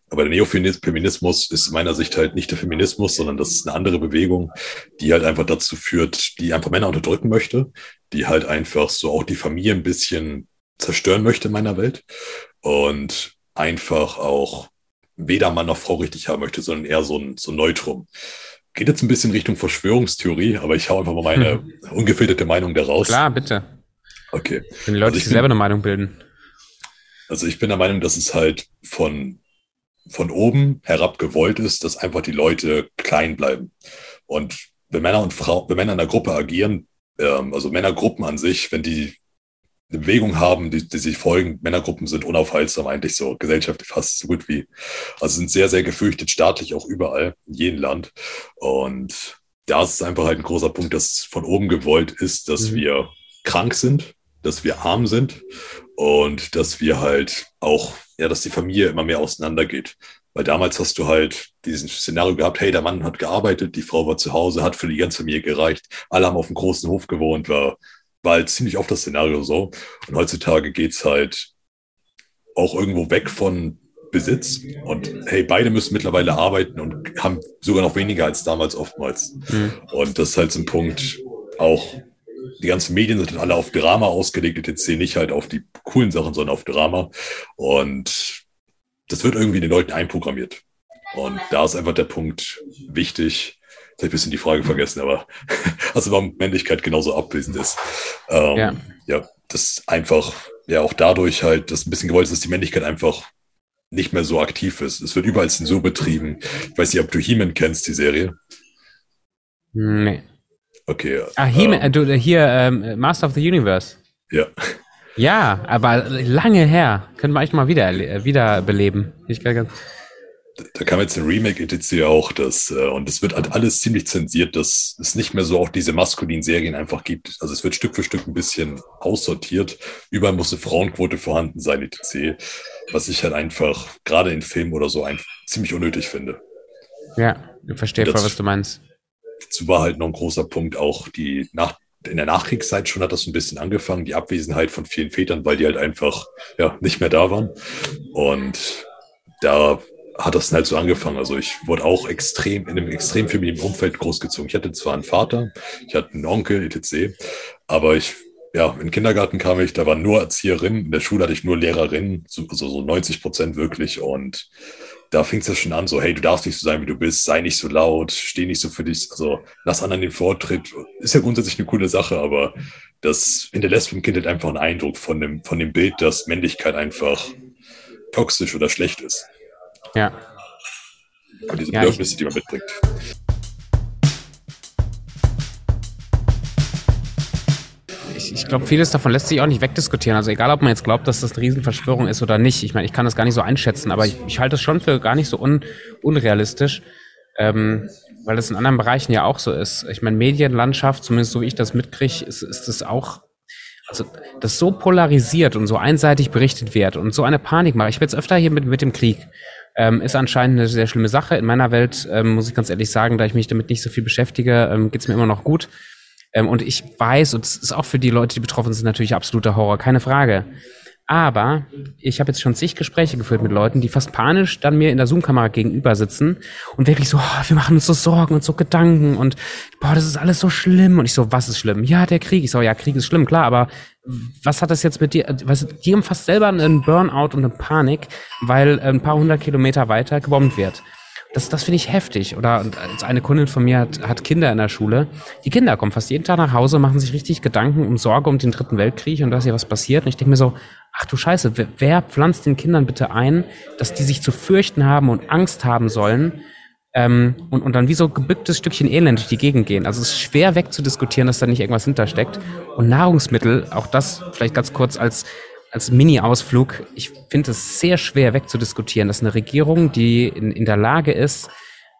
[SPEAKER 2] Aber der Neofeminismus ist in meiner Sicht halt nicht der Feminismus, sondern das ist eine andere Bewegung, die halt einfach dazu führt, die einfach Männer unterdrücken möchte, die halt einfach so auch die Familie ein bisschen zerstören möchte in meiner Welt und einfach auch weder Mann noch Frau richtig haben möchte, sondern eher so ein, so ein Neutrum. Geht jetzt ein bisschen Richtung Verschwörungstheorie, aber ich hau einfach mal meine hm. ungefilterte Meinung daraus.
[SPEAKER 1] Klar, bitte.
[SPEAKER 2] Okay.
[SPEAKER 1] Wenn die Leute also sich selber eine Meinung bilden.
[SPEAKER 2] Also ich bin der Meinung, dass es halt von von oben herab gewollt ist, dass einfach die Leute klein bleiben. Und wenn Männer und Frauen, wenn Männer in einer Gruppe agieren, ähm, also Männergruppen an sich, wenn die eine Bewegung haben, die, die sich folgen, Männergruppen sind unaufhaltsam eigentlich so gesellschaftlich fast so gut wie, also sind sehr, sehr gefürchtet, staatlich auch überall, in jedem Land. Und da ist es einfach halt ein großer Punkt, dass von oben gewollt ist, dass mhm. wir krank sind, dass wir arm sind und dass wir halt auch, ja, dass die Familie immer mehr auseinandergeht. Weil damals hast du halt diesen Szenario gehabt, hey, der Mann hat gearbeitet, die Frau war zu Hause, hat für die ganze Familie gereicht, alle haben auf einem großen Hof gewohnt, war, war halt ziemlich oft das Szenario so. Und heutzutage geht's halt auch irgendwo weg von Besitz. Und hey, beide müssen mittlerweile arbeiten und haben sogar noch weniger als damals oftmals. Mhm. Und das ist halt so ein Punkt, auch die ganzen Medien sind alle auf Drama ausgelegt, jetzt sehe nicht halt auf die coolen Sachen, sondern auf Drama. Und das wird irgendwie den Leuten einprogrammiert. Und da ist einfach der Punkt wichtig. Habe ich ein bisschen die Frage vergessen, aber also warum Männlichkeit genauso abwesend ist. Ähm, ja. ja, das einfach, ja, auch dadurch halt, dass ein bisschen gewollt ist, dass die Männlichkeit einfach nicht mehr so aktiv ist. Es wird überall so betrieben. Ich weiß nicht, ob du He-Man kennst, die Serie.
[SPEAKER 1] Nee.
[SPEAKER 2] Okay.
[SPEAKER 1] Ah, He-Man, ähm, äh, du, hier, ähm, Master of the Universe.
[SPEAKER 2] Ja.
[SPEAKER 1] Ja, aber lange her. Können wir eigentlich mal wieder, äh, wieder beleben. Ich ganz
[SPEAKER 2] da kam jetzt ein Remake etc. auch, das, äh, und es wird halt alles ziemlich zensiert, dass es nicht mehr so auch diese maskulinen Serien einfach gibt. Also es wird Stück für Stück ein bisschen aussortiert. Überall muss eine Frauenquote vorhanden sein, etc. Was ich halt einfach, gerade in Filmen oder so, ein, ziemlich unnötig finde.
[SPEAKER 1] Ja, ich verstehe voll, was du meinst.
[SPEAKER 2] Dazu war halt noch ein großer Punkt auch die nach, in der Nachkriegszeit schon hat das ein bisschen angefangen, die Abwesenheit von vielen Vätern, weil die halt einfach ja nicht mehr da waren. Und da hat das halt so angefangen. Also ich wurde auch extrem in einem extrem femininen Umfeld großgezogen. Ich hatte zwar einen Vater, ich hatte einen Onkel, etc., aber ich, ja, in den Kindergarten kam ich, da waren nur Erzieherinnen, in der Schule hatte ich nur Lehrerinnen, so, also so 90 Prozent wirklich und da fing es ja schon an, so, hey, du darfst nicht so sein, wie du bist, sei nicht so laut, steh nicht so für dich, also lass anderen den Vortritt. Ist ja grundsätzlich eine coole Sache, aber das hinterlässt vom Kind halt einfach einen Eindruck von dem, von dem Bild, dass Männlichkeit einfach toxisch oder schlecht ist.
[SPEAKER 1] Ja.
[SPEAKER 2] Und diese Bedürfnisse, die man mitbringt.
[SPEAKER 1] Ich, ich glaube, vieles davon lässt sich auch nicht wegdiskutieren. Also egal, ob man jetzt glaubt, dass das eine Riesenverschwörung ist oder nicht. Ich meine, ich kann das gar nicht so einschätzen, aber ich, ich halte es schon für gar nicht so un, unrealistisch, ähm, weil das in anderen Bereichen ja auch so ist. Ich meine, Medienlandschaft, zumindest so wie ich das mitkriege, ist, ist das auch also das so polarisiert und so einseitig berichtet wird und so eine Panik macht. Ich bin jetzt öfter hier mit, mit dem Krieg ähm, ist anscheinend eine sehr schlimme Sache. In meiner Welt, ähm, muss ich ganz ehrlich sagen, da ich mich damit nicht so viel beschäftige, ähm, geht es mir immer noch gut. Ähm, und ich weiß, und es ist auch für die Leute, die betroffen sind, natürlich absoluter Horror, keine Frage. Aber ich habe jetzt schon zig Gespräche geführt mit Leuten, die fast panisch dann mir in der Zoom-Kamera gegenüber sitzen und wirklich so, oh, wir machen uns so Sorgen und so Gedanken und boah, das ist alles so schlimm. Und ich so, was ist schlimm? Ja, der Krieg. Ich so, ja, Krieg ist schlimm, klar, aber was hat das jetzt mit dir? Was, die haben fast selber einen Burnout und eine Panik, weil ein paar hundert Kilometer weiter gebombt wird. Das, das finde ich heftig. Oder eine Kundin von mir hat, hat Kinder in der Schule. Die Kinder kommen fast jeden Tag nach Hause, machen sich richtig Gedanken um Sorge um den dritten Weltkrieg und dass hier was passiert. Und ich denke mir so, ach du Scheiße, wer, wer pflanzt den Kindern bitte ein, dass die sich zu fürchten haben und Angst haben sollen, ähm, und, und dann wie so gebücktes Stückchen Elend durch die Gegend gehen. Also es ist schwer wegzudiskutieren, dass da nicht irgendwas hintersteckt. Und Nahrungsmittel, auch das vielleicht ganz kurz als als Mini-Ausflug, ich finde es sehr schwer wegzudiskutieren, dass eine Regierung, die in, in der Lage ist,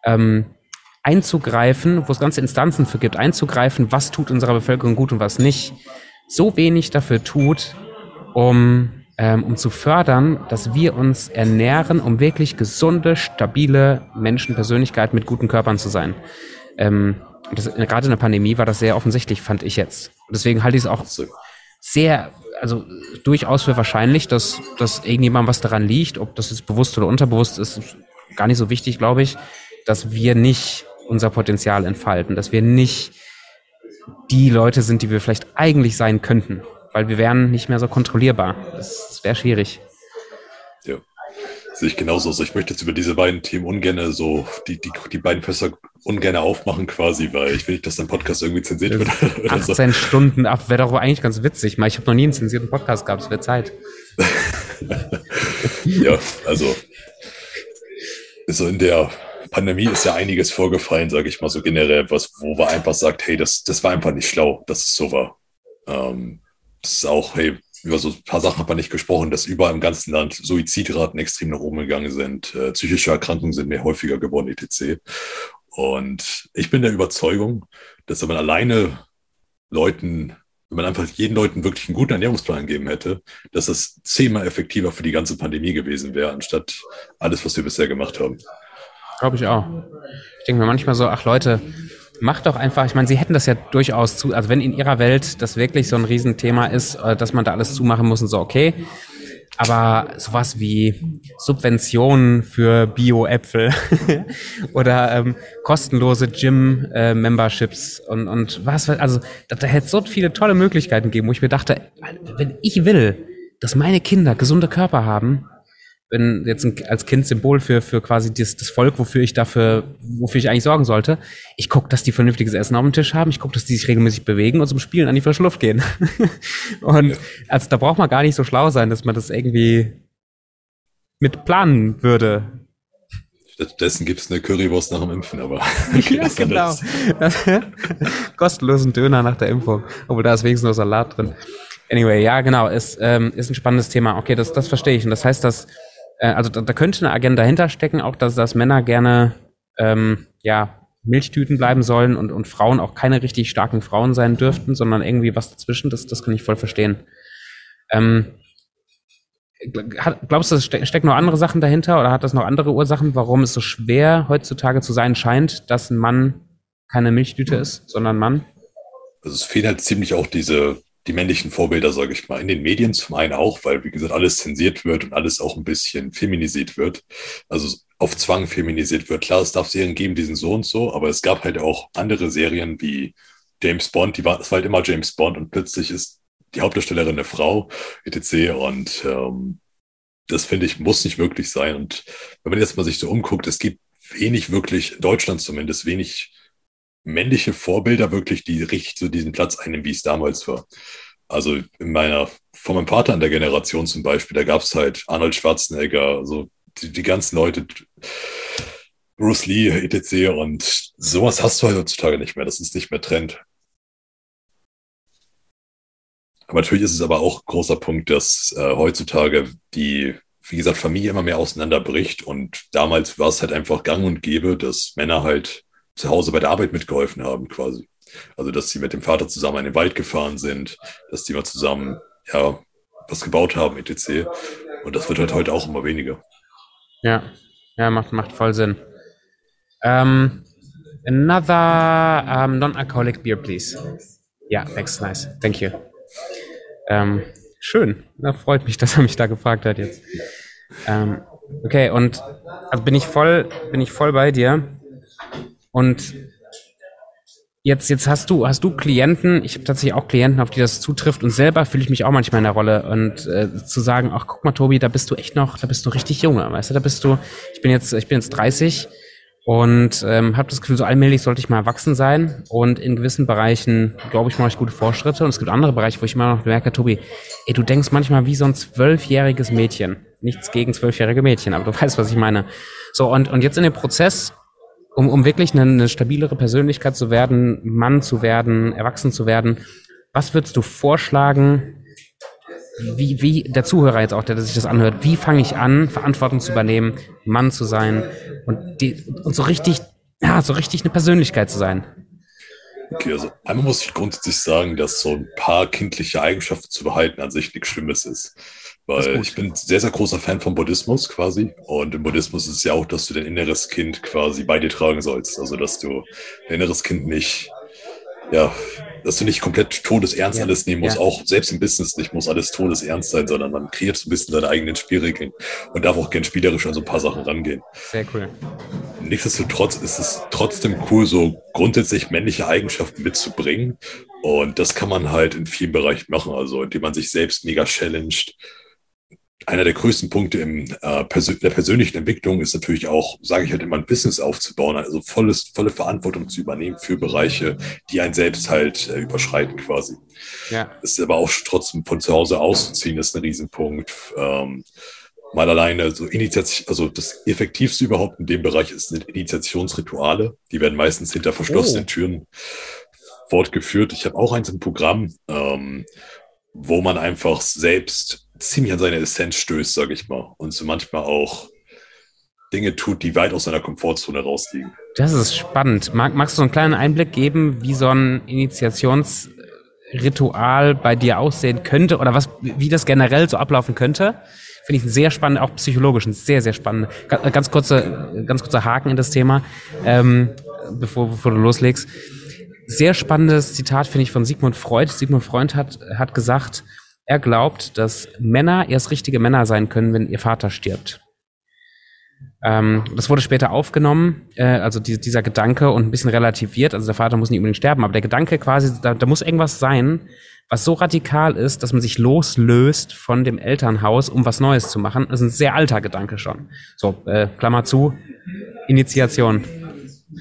[SPEAKER 1] ähm, einzugreifen, wo es ganze Instanzen für gibt, einzugreifen, was tut unserer Bevölkerung gut und was nicht, so wenig dafür tut, um, ähm, um zu fördern, dass wir uns ernähren, um wirklich gesunde, stabile Menschen, Persönlichkeiten mit guten Körpern zu sein. Ähm, das, gerade in der Pandemie war das sehr offensichtlich, fand ich jetzt. Deswegen halte ich es auch sehr also durchaus für wahrscheinlich, dass, dass irgendjemand was daran liegt, ob das jetzt bewusst oder unterbewusst ist, gar nicht so wichtig, glaube ich, dass wir nicht unser Potenzial entfalten, dass wir nicht die Leute sind, die wir vielleicht eigentlich sein könnten, weil wir wären nicht mehr so kontrollierbar. Das, das wäre schwierig.
[SPEAKER 2] Sehe ich genauso. Also ich möchte jetzt über diese beiden Themen ungern so die, die, die beiden Fässer ungern aufmachen quasi, weil ich will nicht, dass dein Podcast irgendwie zensiert wird.
[SPEAKER 1] 18 so. Stunden ab, wäre doch eigentlich ganz witzig. Ich habe noch nie einen zensierten Podcast gehabt, es wäre Zeit.
[SPEAKER 2] ja, also so in der Pandemie ist ja einiges vorgefallen, sage ich mal so generell, was, wo man einfach sagt, hey, das, das war einfach nicht schlau, dass es so war. Ähm, das ist auch, hey, über so ein paar Sachen hat man nicht gesprochen, dass überall im ganzen Land Suizidraten extrem nach oben gegangen sind, äh, psychische Erkrankungen sind mehr häufiger geworden, etc. Und ich bin der Überzeugung, dass wenn man alleine Leuten, wenn man einfach jeden Leuten wirklich einen guten Ernährungsplan geben hätte, dass das zehnmal effektiver für die ganze Pandemie gewesen wäre, anstatt alles, was wir bisher gemacht haben.
[SPEAKER 1] Glaube ich auch. Ich denke mir manchmal so, ach Leute, macht doch einfach, ich meine, sie hätten das ja durchaus zu, also wenn in ihrer Welt das wirklich so ein Riesenthema ist, äh, dass man da alles zumachen muss und so, okay. Aber sowas wie Subventionen für Bio-Äpfel oder ähm, kostenlose Gym-Memberships äh, und, und was, also da, da hätte es so viele tolle Möglichkeiten geben, wo ich mir dachte, wenn ich will, dass meine Kinder gesunde Körper haben, bin jetzt ein, als Kind Symbol für, für quasi das, das Volk, wofür ich dafür, wofür ich eigentlich sorgen sollte. Ich gucke, dass die vernünftiges Essen auf dem Tisch haben, ich gucke, dass die sich regelmäßig bewegen und zum Spielen an die frische Luft gehen. und also da braucht man gar nicht so schlau sein, dass man das irgendwie mit planen würde.
[SPEAKER 2] Stattdessen gibt es eine Currywurst nach dem Impfen, aber
[SPEAKER 1] ja, genau. Kostenlosen Döner nach der Impfung. Obwohl da ist wenigstens nur Salat drin. Anyway, ja, genau, ist, ähm, ist ein spannendes Thema. Okay, das, das verstehe ich. Und das heißt, dass äh, also da, da könnte eine Agenda hinterstecken, auch dass, dass Männer gerne ähm, ja, Milchtüten bleiben sollen und, und Frauen auch keine richtig starken Frauen sein dürften, sondern irgendwie was dazwischen. Das, das kann ich voll verstehen. Ähm, glaubst du, es stecken noch andere Sachen dahinter oder hat das noch andere Ursachen, warum es so schwer heutzutage zu sein scheint, dass ein Mann keine Milchtüte ist, sondern Mann?
[SPEAKER 2] Also es fehlt halt ziemlich auch diese die männlichen Vorbilder, sage ich mal, in den Medien zum einen auch, weil, wie gesagt, alles zensiert wird und alles auch ein bisschen feminisiert wird. Also auf Zwang feminisiert wird. Klar, es darf Serien geben, die sind so und so, aber es gab halt auch andere Serien wie James Bond, die war, es war halt immer James Bond und plötzlich ist die Hauptdarstellerin eine Frau, etc. Und ähm, das finde ich, muss nicht wirklich sein. Und wenn man jetzt mal sich so umguckt, es gibt wenig wirklich, in Deutschland zumindest, wenig männliche Vorbilder wirklich, die richtig so diesen Platz einnehmen, wie es damals war. Also in meiner, von meinem Vater an der Generation zum Beispiel, da gab es halt Arnold Schwarzenegger, also die, die ganzen Leute, Bruce Lee, etc. Und sowas hast du halt heutzutage nicht mehr. Das ist nicht mehr Trend. Aber natürlich ist es aber auch ein großer Punkt, dass äh, heutzutage die, wie gesagt, Familie immer mehr auseinanderbricht. Und damals war es halt einfach gang und gäbe, dass Männer halt zu Hause bei der Arbeit mitgeholfen haben, quasi. Also, dass sie mit dem Vater zusammen in den Wald gefahren sind, dass die mal zusammen, ja, was gebaut haben, etc. Und das wird halt heute auch immer weniger.
[SPEAKER 1] Ja, ja, macht, macht voll Sinn. Um, ähm, another um, non-alcoholic beer, please. Ja, yeah, thanks, nice. Thank you. Um, ähm, schön. Da freut mich, dass er mich da gefragt hat jetzt. Ähm, okay, und also bin ich voll, bin ich voll bei dir. Und jetzt, jetzt hast du, hast du Klienten, ich habe tatsächlich auch Klienten, auf die das zutrifft. Und selber fühle ich mich auch manchmal in der Rolle. Und äh, zu sagen, ach guck mal, Tobi, da bist du echt noch, da bist du richtig junge, weißt du, da bist du, ich bin jetzt, ich bin jetzt 30 und ähm, habe das Gefühl, so allmählich sollte ich mal erwachsen sein. Und in gewissen Bereichen, glaube ich, mache ich gute Fortschritte. Und es gibt andere Bereiche, wo ich immer noch merke, Tobi, ey, du denkst manchmal wie so ein zwölfjähriges Mädchen. Nichts gegen zwölfjährige Mädchen, aber du weißt, was ich meine. So, und, und jetzt in dem Prozess um, um wirklich eine, eine stabilere Persönlichkeit zu werden, Mann zu werden, erwachsen zu werden, was würdest du vorschlagen, wie, wie der Zuhörer jetzt auch, der sich das anhört, wie fange ich an, Verantwortung zu übernehmen, Mann zu sein und, die, und so richtig, ja, so richtig eine Persönlichkeit zu sein?
[SPEAKER 2] Okay, also einmal muss ich grundsätzlich sagen, dass so ein paar kindliche Eigenschaften zu behalten an sich nichts Schlimmes ist. Weil ich bin sehr, sehr großer Fan vom Buddhismus quasi. Und im Buddhismus ist es ja auch, dass du dein inneres Kind quasi bei dir tragen sollst. Also, dass du dein inneres Kind nicht, ja, dass du nicht komplett todesernst ja. alles nehmen musst. Ja. Auch selbst im Business nicht muss alles todesernst sein, sondern man kreiert so ein bisschen seine eigenen Spielregeln und darf auch gern spielerisch an so ein paar Sachen rangehen.
[SPEAKER 1] Sehr cool.
[SPEAKER 2] Nichtsdestotrotz ist es trotzdem cool, so grundsätzlich männliche Eigenschaften mitzubringen. Und das kann man halt in vielen Bereichen machen. Also, indem man sich selbst mega challenged, einer der größten Punkte in äh, Persön der persönlichen Entwicklung ist natürlich auch, sage ich halt immer, ein Business aufzubauen, also volles, volle Verantwortung zu übernehmen für Bereiche, die einen selbst halt äh, überschreiten quasi. Ja. Das ist aber auch trotzdem von zu Hause auszuziehen, ist ein Riesenpunkt. Ähm, mal alleine so Initiation, also das effektivste überhaupt in dem Bereich ist sind Initiationsrituale. Die werden meistens hinter verschlossenen oh. Türen fortgeführt. Ich habe auch eins im Programm, ähm, wo man einfach selbst ziemlich an seine Essenz stößt, sage ich mal, und so manchmal auch Dinge tut, die weit aus seiner Komfortzone rausliegen.
[SPEAKER 1] Das ist spannend. Mag, magst du so einen kleinen Einblick geben, wie so ein Initiationsritual bei dir aussehen könnte oder was, wie das generell so ablaufen könnte? Finde ich sehr spannend, auch psychologisch, ein sehr, sehr spannend. Ganz kurzer, ganz kurzer Haken in das Thema, ähm, bevor, bevor du loslegst. Sehr spannendes Zitat finde ich von Sigmund Freud. Sigmund Freud hat, hat gesagt, er glaubt, dass Männer erst richtige Männer sein können, wenn ihr Vater stirbt. Ähm, das wurde später aufgenommen, äh, also die, dieser Gedanke und ein bisschen relativiert. Also der Vater muss nicht unbedingt sterben, aber der Gedanke quasi, da, da muss irgendwas sein, was so radikal ist, dass man sich loslöst von dem Elternhaus, um was Neues zu machen. Das ist ein sehr alter Gedanke schon. So, äh, Klammer zu, Initiation.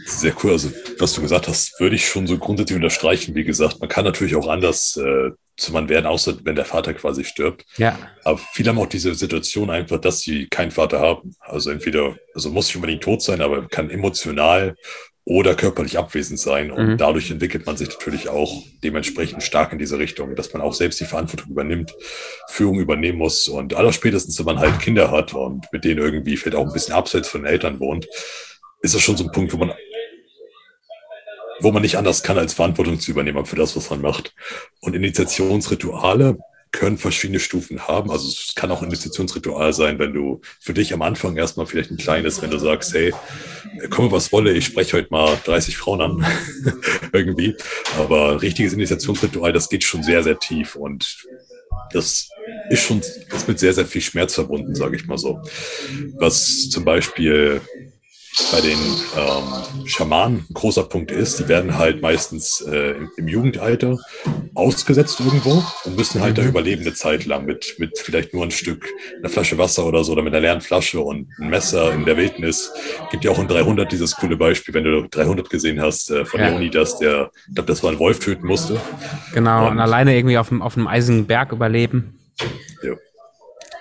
[SPEAKER 2] Sehr cool. Also, was du gesagt hast, würde ich schon so grundsätzlich unterstreichen. Wie gesagt, man kann natürlich auch anders äh, zu man werden, außer wenn der Vater quasi stirbt.
[SPEAKER 1] Ja.
[SPEAKER 2] Aber viele haben auch diese Situation einfach, dass sie keinen Vater haben. Also entweder, also muss nicht unbedingt tot sein, aber kann emotional oder körperlich abwesend sein. Und mhm. dadurch entwickelt man sich natürlich auch dementsprechend stark in diese Richtung, dass man auch selbst die Verantwortung übernimmt, Führung übernehmen muss. Und allerspätestens, wenn man halt Kinder hat und mit denen irgendwie vielleicht auch ein bisschen abseits von den Eltern wohnt, ist das schon so ein Punkt, wo man wo man nicht anders kann, als Verantwortung zu übernehmen für das, was man macht. Und Initiationsrituale können verschiedene Stufen haben. Also es kann auch ein Investitionsritual sein, wenn du für dich am Anfang erstmal vielleicht ein kleines, wenn du sagst, hey, komme was wolle, ich spreche heute mal 30 Frauen an, irgendwie. Aber richtiges Initiationsritual, das geht schon sehr, sehr tief und das ist schon ist mit sehr, sehr viel Schmerz verbunden, sage ich mal so. Was zum Beispiel bei den ähm, Schamanen ein großer Punkt ist, die werden halt meistens äh, im, im, Jugendalter ausgesetzt irgendwo und müssen halt mhm. da überleben eine Zeit lang mit, mit vielleicht nur ein Stück, einer Flasche Wasser oder so oder mit einer leeren Flasche und ein Messer in der Wildnis. Gibt ja auch in 300 dieses coole Beispiel, wenn du 300 gesehen hast äh, von ja. Leonidas, der, ich glaube, das war ein Wolf töten musste.
[SPEAKER 1] Genau, und, und alleine irgendwie auf dem, auf einem eisigen Berg überleben. Ja.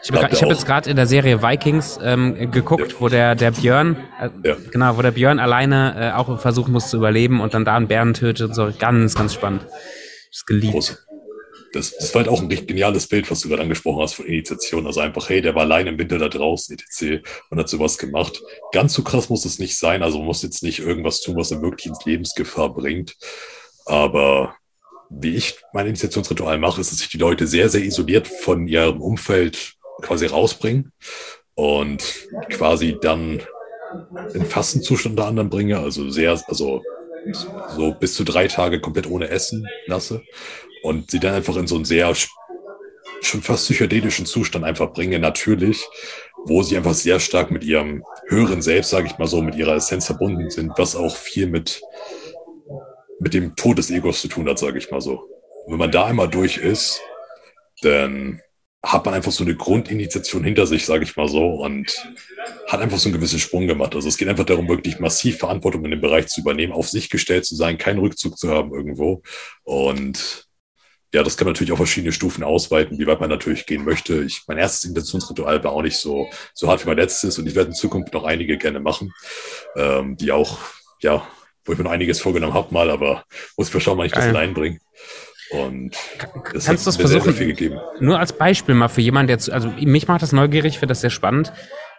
[SPEAKER 1] Ich habe hab jetzt gerade in der Serie Vikings ähm, geguckt, ja. wo der, der Björn, äh, ja. genau, wo der Björn alleine äh, auch versuchen muss zu überleben und dann da einen Bären tötet und so. Ganz, ganz spannend. Das ist geliebt. Groß.
[SPEAKER 2] Das, das war halt auch ein richtig geniales Bild, was du gerade angesprochen hast von Initiation. Also einfach, hey, der war alleine im Winter da draußen, etc. und hat sowas gemacht. Ganz so krass muss es nicht sein. Also man muss jetzt nicht irgendwas tun, was er wirklich ins Lebensgefahr bringt. Aber wie ich mein Initiationsritual mache, ist, dass ich die Leute sehr, sehr isoliert von ihrem Umfeld quasi rausbringen und quasi dann in Fastenzustand da anderen bringe, also sehr, also so bis zu drei Tage komplett ohne Essen lasse und sie dann einfach in so einen sehr schon fast psychedelischen Zustand einfach bringe, natürlich, wo sie einfach sehr stark mit ihrem höheren Selbst, sage ich mal so, mit ihrer Essenz verbunden sind, was auch viel mit, mit dem Tod des Egos zu tun hat, sage ich mal so. Und wenn man da einmal durch ist, dann hat man einfach so eine Grundinitiation hinter sich, sage ich mal so, und hat einfach so einen gewissen Sprung gemacht. Also es geht einfach darum, wirklich massiv Verantwortung in dem Bereich zu übernehmen, auf sich gestellt zu sein, keinen Rückzug zu haben irgendwo. Und ja, das kann man natürlich auf verschiedene Stufen ausweiten, wie weit man natürlich gehen möchte. Ich, mein erstes Intentionsritual war auch nicht so, so hart wie mein letztes und ich werde in Zukunft noch einige gerne machen, ähm, die auch, ja, wo ich mir noch einiges vorgenommen habe mal, aber muss ich schauen, wann ich das hineinbringe. Und
[SPEAKER 1] das kannst du es versuchen? Nur als Beispiel mal für jemanden, der zu, also mich macht das neugierig, finde das sehr spannend.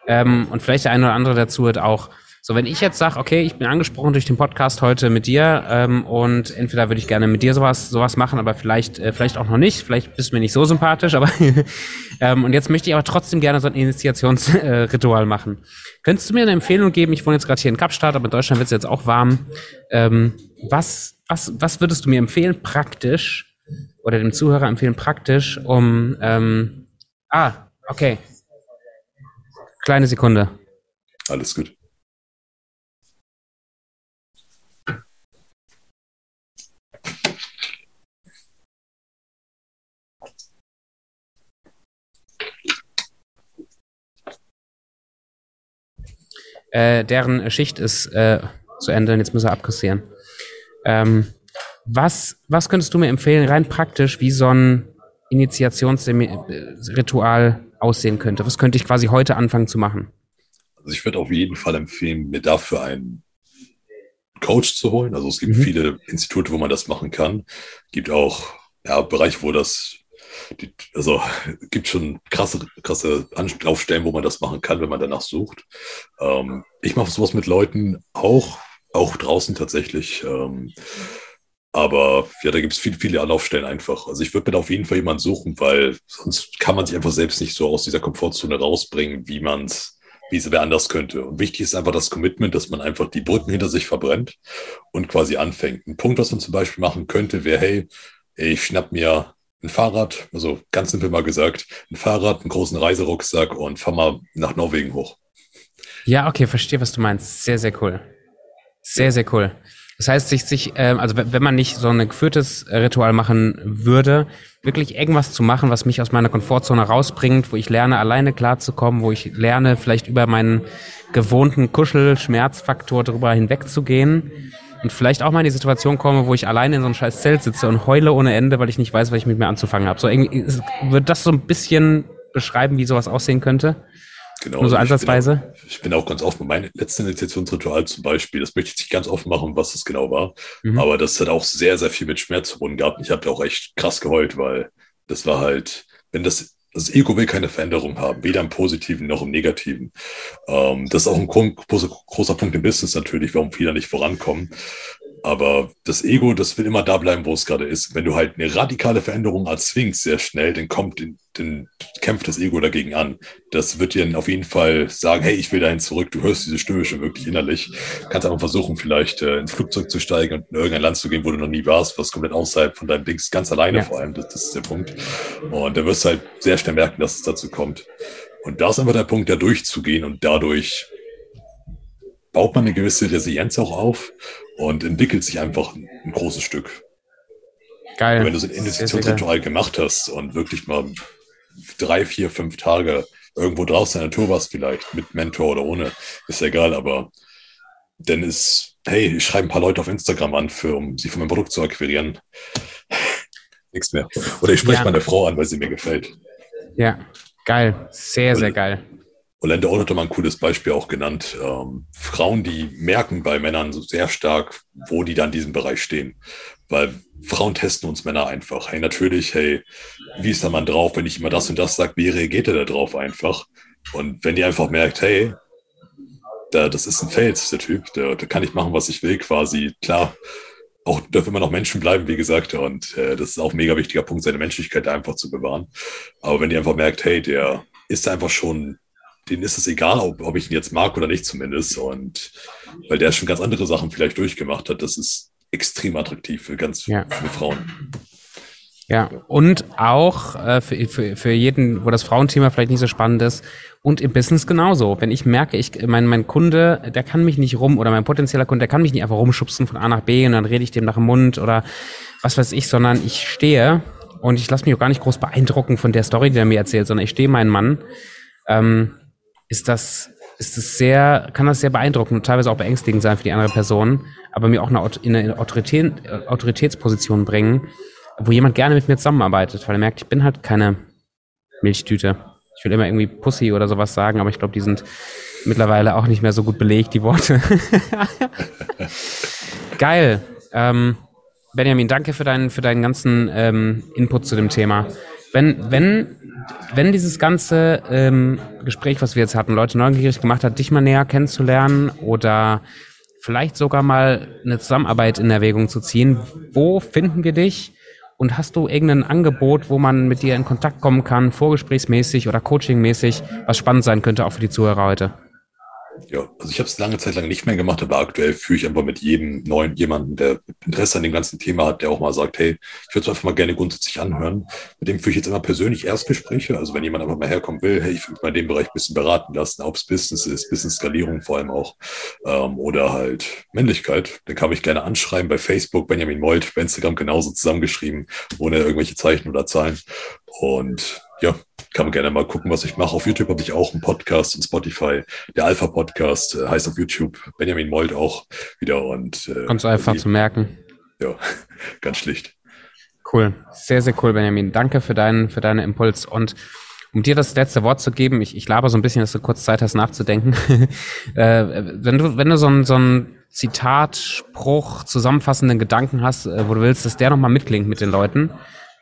[SPEAKER 1] Ähm, und vielleicht der eine oder andere dazu hat auch. So, wenn ich jetzt sage, okay, ich bin angesprochen durch den Podcast heute mit dir ähm, und entweder würde ich gerne mit dir sowas sowas machen, aber vielleicht äh, vielleicht auch noch nicht, vielleicht bist du mir nicht so sympathisch, aber ähm, und jetzt möchte ich aber trotzdem gerne so ein Initiationsritual äh, machen. Könntest du mir eine Empfehlung geben? Ich wohne jetzt gerade hier in Kapstadt, aber in Deutschland wird es jetzt auch warm. Ähm, was was, was würdest du mir empfehlen, praktisch, oder dem Zuhörer empfehlen, praktisch, um, ähm, ah, okay. Kleine Sekunde.
[SPEAKER 2] Alles gut.
[SPEAKER 1] Äh, deren Schicht ist äh, zu Ende und jetzt muss er abkassieren. Ähm, was, was könntest du mir empfehlen, rein praktisch, wie so ein Initiationsritual aussehen könnte? Was könnte ich quasi heute anfangen zu machen?
[SPEAKER 2] Also ich würde auf jeden Fall empfehlen, mir dafür einen Coach zu holen. Also es gibt mhm. viele Institute, wo man das machen kann. Gibt auch ja, Bereiche, wo das die, also gibt schon krasse, krasse Anlaufstellen, wo man das machen kann, wenn man danach sucht. Ähm, ich mache sowas mit Leuten auch, auch draußen tatsächlich. Ähm, aber ja, da gibt es viele, viele Anlaufstellen einfach. Also ich würde mir auf jeden Fall jemanden suchen, weil sonst kann man sich einfach selbst nicht so aus dieser Komfortzone rausbringen, wie man es wie es wer anders könnte. Und wichtig ist einfach das Commitment, dass man einfach die Brücken hinter sich verbrennt und quasi anfängt. Ein Punkt, was man zum Beispiel machen könnte, wäre, hey, ich schnapp mir ein Fahrrad, also ganz simpel mal gesagt, ein Fahrrad, einen großen Reiserucksack und fahr mal nach Norwegen hoch.
[SPEAKER 1] Ja, okay, verstehe, was du meinst. Sehr, sehr cool. Sehr, sehr cool. Das heißt, sich, sich, ähm, also wenn man nicht so ein geführtes Ritual machen würde, wirklich irgendwas zu machen, was mich aus meiner Komfortzone rausbringt, wo ich lerne, alleine klarzukommen, wo ich lerne, vielleicht über meinen gewohnten Kuschel-Schmerzfaktor drüber hinwegzugehen und vielleicht auch mal in die Situation komme, wo ich alleine in so einem scheiß Zelt sitze und heule ohne Ende, weil ich nicht weiß, was ich mit mir anzufangen habe. So irgendwie wird das so ein bisschen beschreiben, wie sowas aussehen könnte?
[SPEAKER 2] Genau. Nur so ansatzweise? Ich bin, auch, ganz offen. Mein letztes Initiationsritual zum Beispiel, das möchte ich nicht ganz offen machen, was das genau war. Mhm. Aber das hat auch sehr, sehr viel mit Schmerz verbunden gehabt. Ich habe auch echt krass geheult, weil das war halt, wenn das das Ego will keine Veränderung haben, weder im Positiven noch im Negativen. Ähm, das ist auch ein großer, großer Punkt im Business natürlich, warum viele nicht vorankommen. Aber das Ego, das will immer da bleiben, wo es gerade ist. Wenn du halt eine radikale Veränderung erzwingst, sehr schnell, dann kommt, dann kämpft das Ego dagegen an. Das wird dir auf jeden Fall sagen, hey, ich will dahin zurück. Du hörst diese Stimme schon wirklich innerlich. Kannst einfach versuchen, vielleicht äh, ins Flugzeug zu steigen und in irgendein Land zu gehen, wo du noch nie warst, was komplett außerhalb von deinem Dings, ganz alleine ja. vor allem. Das, das ist der Punkt. Und da wirst du halt sehr schnell merken, dass es dazu kommt. Und da ist einfach der Punkt, da durchzugehen und dadurch baut man eine gewisse Resilienz auch auf und entwickelt sich einfach ein, großes Stück. Geil. Und wenn du so ein Investitionsritual gemacht hast und wirklich mal drei, vier, fünf Tage irgendwo draußen in der Natur warst, vielleicht mit Mentor oder ohne, ist ja egal, aber dann ist, hey, ich schreibe ein paar Leute auf Instagram an, für, um sie von meinem Produkt zu akquirieren. Nichts mehr. Oder ich spreche ja. meine Frau an, weil sie mir gefällt.
[SPEAKER 1] Ja, geil. Sehr, sehr geil.
[SPEAKER 2] Orlando Old hat mal ein cooles Beispiel auch genannt. Ähm, Frauen, die merken bei Männern so sehr stark, wo die dann in diesem Bereich stehen. Weil Frauen testen uns Männer einfach. Hey, natürlich, hey, wie ist der Mann drauf? Wenn ich immer das und das sage, wie reagiert er da drauf einfach? Und wenn die einfach merkt, hey, da, das ist ein Fels, der Typ, da, da kann ich machen, was ich will, quasi. Klar, auch dürfen immer noch Menschen bleiben, wie gesagt, und äh, das ist auch ein mega wichtiger Punkt, seine Menschlichkeit einfach zu bewahren. Aber wenn die einfach merkt, hey, der ist einfach schon denen ist es egal, ob, ob ich ihn jetzt mag oder nicht zumindest. Und weil der schon ganz andere Sachen vielleicht durchgemacht hat, das ist extrem attraktiv für ganz ja. viele Frauen.
[SPEAKER 1] Ja, und auch äh, für, für, für jeden, wo das Frauenthema vielleicht nicht so spannend ist, und im Business genauso. Wenn ich merke, ich, mein, mein Kunde, der kann mich nicht rum, oder mein potenzieller Kunde, der kann mich nicht einfach rumschubsen von A nach B und dann rede ich dem nach dem Mund oder was weiß ich, sondern ich stehe und ich lasse mich auch gar nicht groß beeindrucken von der Story, die er mir erzählt, sondern ich stehe meinen Mann. Ähm, ist das, ist das sehr, kann das sehr beeindruckend und teilweise auch beängstigend sein für die andere Person, aber mir auch eine, in eine Autorität, Autoritätsposition bringen, wo jemand gerne mit mir zusammenarbeitet, weil er merkt, ich bin halt keine Milchtüte. Ich will immer irgendwie Pussy oder sowas sagen, aber ich glaube, die sind mittlerweile auch nicht mehr so gut belegt, die Worte. Geil. Ähm, Benjamin, danke für deinen, für deinen ganzen ähm, Input zu dem Thema. Wenn, wenn wenn dieses ganze ähm, Gespräch, was wir jetzt hatten, Leute neugierig gemacht hat, dich mal näher kennenzulernen oder vielleicht sogar mal eine Zusammenarbeit in Erwägung zu ziehen, wo finden wir dich? Und hast du irgendein Angebot, wo man mit dir in Kontakt kommen kann, vorgesprächsmäßig oder coachingmäßig, was spannend sein könnte auch für die Zuhörer heute?
[SPEAKER 2] Ja, also ich habe es lange Zeit lang nicht mehr gemacht, aber aktuell führe ich einfach mit jedem neuen jemanden, der Interesse an dem ganzen Thema hat, der auch mal sagt, hey, ich würde es einfach mal gerne grundsätzlich anhören. Mit dem führe ich jetzt immer persönlich Erstgespräche. Also wenn jemand einfach mal herkommen will, hey, ich würde mal in dem Bereich ein bisschen beraten lassen, ob es Business ist, Business-Skalierung vor allem auch, ähm, oder halt Männlichkeit, dann kann mich gerne anschreiben bei Facebook, Benjamin Molt, bei Instagram genauso zusammengeschrieben, ohne irgendwelche Zeichen oder Zahlen. Und ja, kann man gerne mal gucken, was ich mache. Auf YouTube habe ich auch einen Podcast und Spotify. Der Alpha Podcast äh, heißt auf YouTube Benjamin Mold auch wieder und
[SPEAKER 1] äh, ganz einfach zu merken.
[SPEAKER 2] Ja, ganz schlicht.
[SPEAKER 1] Cool, sehr sehr cool, Benjamin. Danke für deinen für deinen Impuls und um dir das letzte Wort zu geben, ich, ich laber so ein bisschen, dass du kurz Zeit hast nachzudenken. äh, wenn du, wenn du so ein, so ein Zitat, Spruch, zusammenfassenden Gedanken hast, äh, wo du willst, dass der nochmal mitklingt mit den Leuten,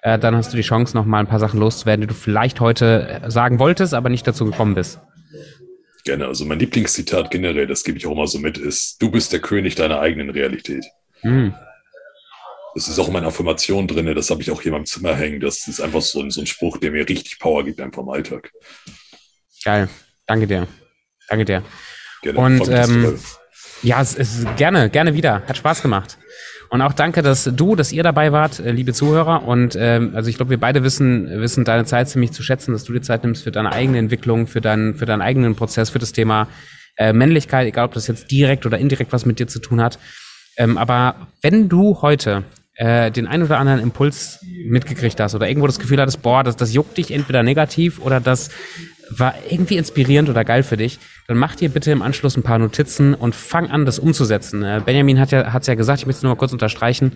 [SPEAKER 1] äh, dann hast du die Chance, nochmal ein paar Sachen loszuwerden, die du vielleicht heute äh, sagen wolltest, aber nicht dazu gekommen bist.
[SPEAKER 2] Gerne. Also mein Lieblingszitat generell, das gebe ich auch immer so mit, ist, du bist der König deiner eigenen Realität. Mhm. Das ist auch in meiner Affirmation drin, das habe ich auch hier in meinem Zimmer hängen. Das ist einfach so ein, so ein Spruch, der mir richtig Power gibt, einfach im Alltag.
[SPEAKER 1] Geil. Danke dir. Danke dir. Gerne. Und ähm, ja, es ist gerne, gerne wieder. Hat Spaß gemacht. Und auch danke, dass du, dass ihr dabei wart, äh, liebe Zuhörer. Und ähm, also ich glaube, wir beide wissen, wissen deine Zeit ziemlich zu schätzen, dass du dir Zeit nimmst für deine eigene Entwicklung, für deinen, für deinen eigenen Prozess, für das Thema äh, Männlichkeit, egal ob das jetzt direkt oder indirekt was mit dir zu tun hat. Ähm, aber wenn du heute äh, den ein oder anderen Impuls mitgekriegt hast oder irgendwo das Gefühl hattest, boah, das, das juckt dich entweder negativ oder das war irgendwie inspirierend oder geil für dich, dann mach dir bitte im Anschluss ein paar Notizen und fang an, das umzusetzen. Äh, Benjamin hat ja, hat's ja gesagt, ich möchte es nur mal kurz unterstreichen,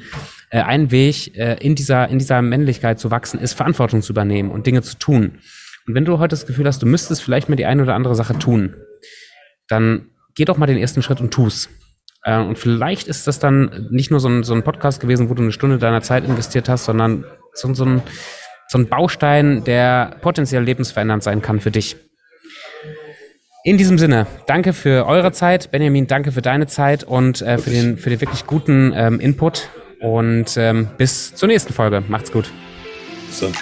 [SPEAKER 1] äh, ein Weg äh, in, dieser, in dieser Männlichkeit zu wachsen, ist Verantwortung zu übernehmen und Dinge zu tun. Und wenn du heute das Gefühl hast, du müsstest vielleicht mal die eine oder andere Sache tun, dann geh doch mal den ersten Schritt und tu's. Und vielleicht ist das dann nicht nur so ein, so ein Podcast gewesen, wo du eine Stunde deiner Zeit investiert hast, sondern so, so ein so ein Baustein, der potenziell lebensverändernd sein kann für dich. In diesem Sinne, danke für eure Zeit. Benjamin, danke für deine Zeit und äh, für, den, für den wirklich guten ähm, Input. Und ähm, bis zur nächsten Folge. Macht's gut. Dann.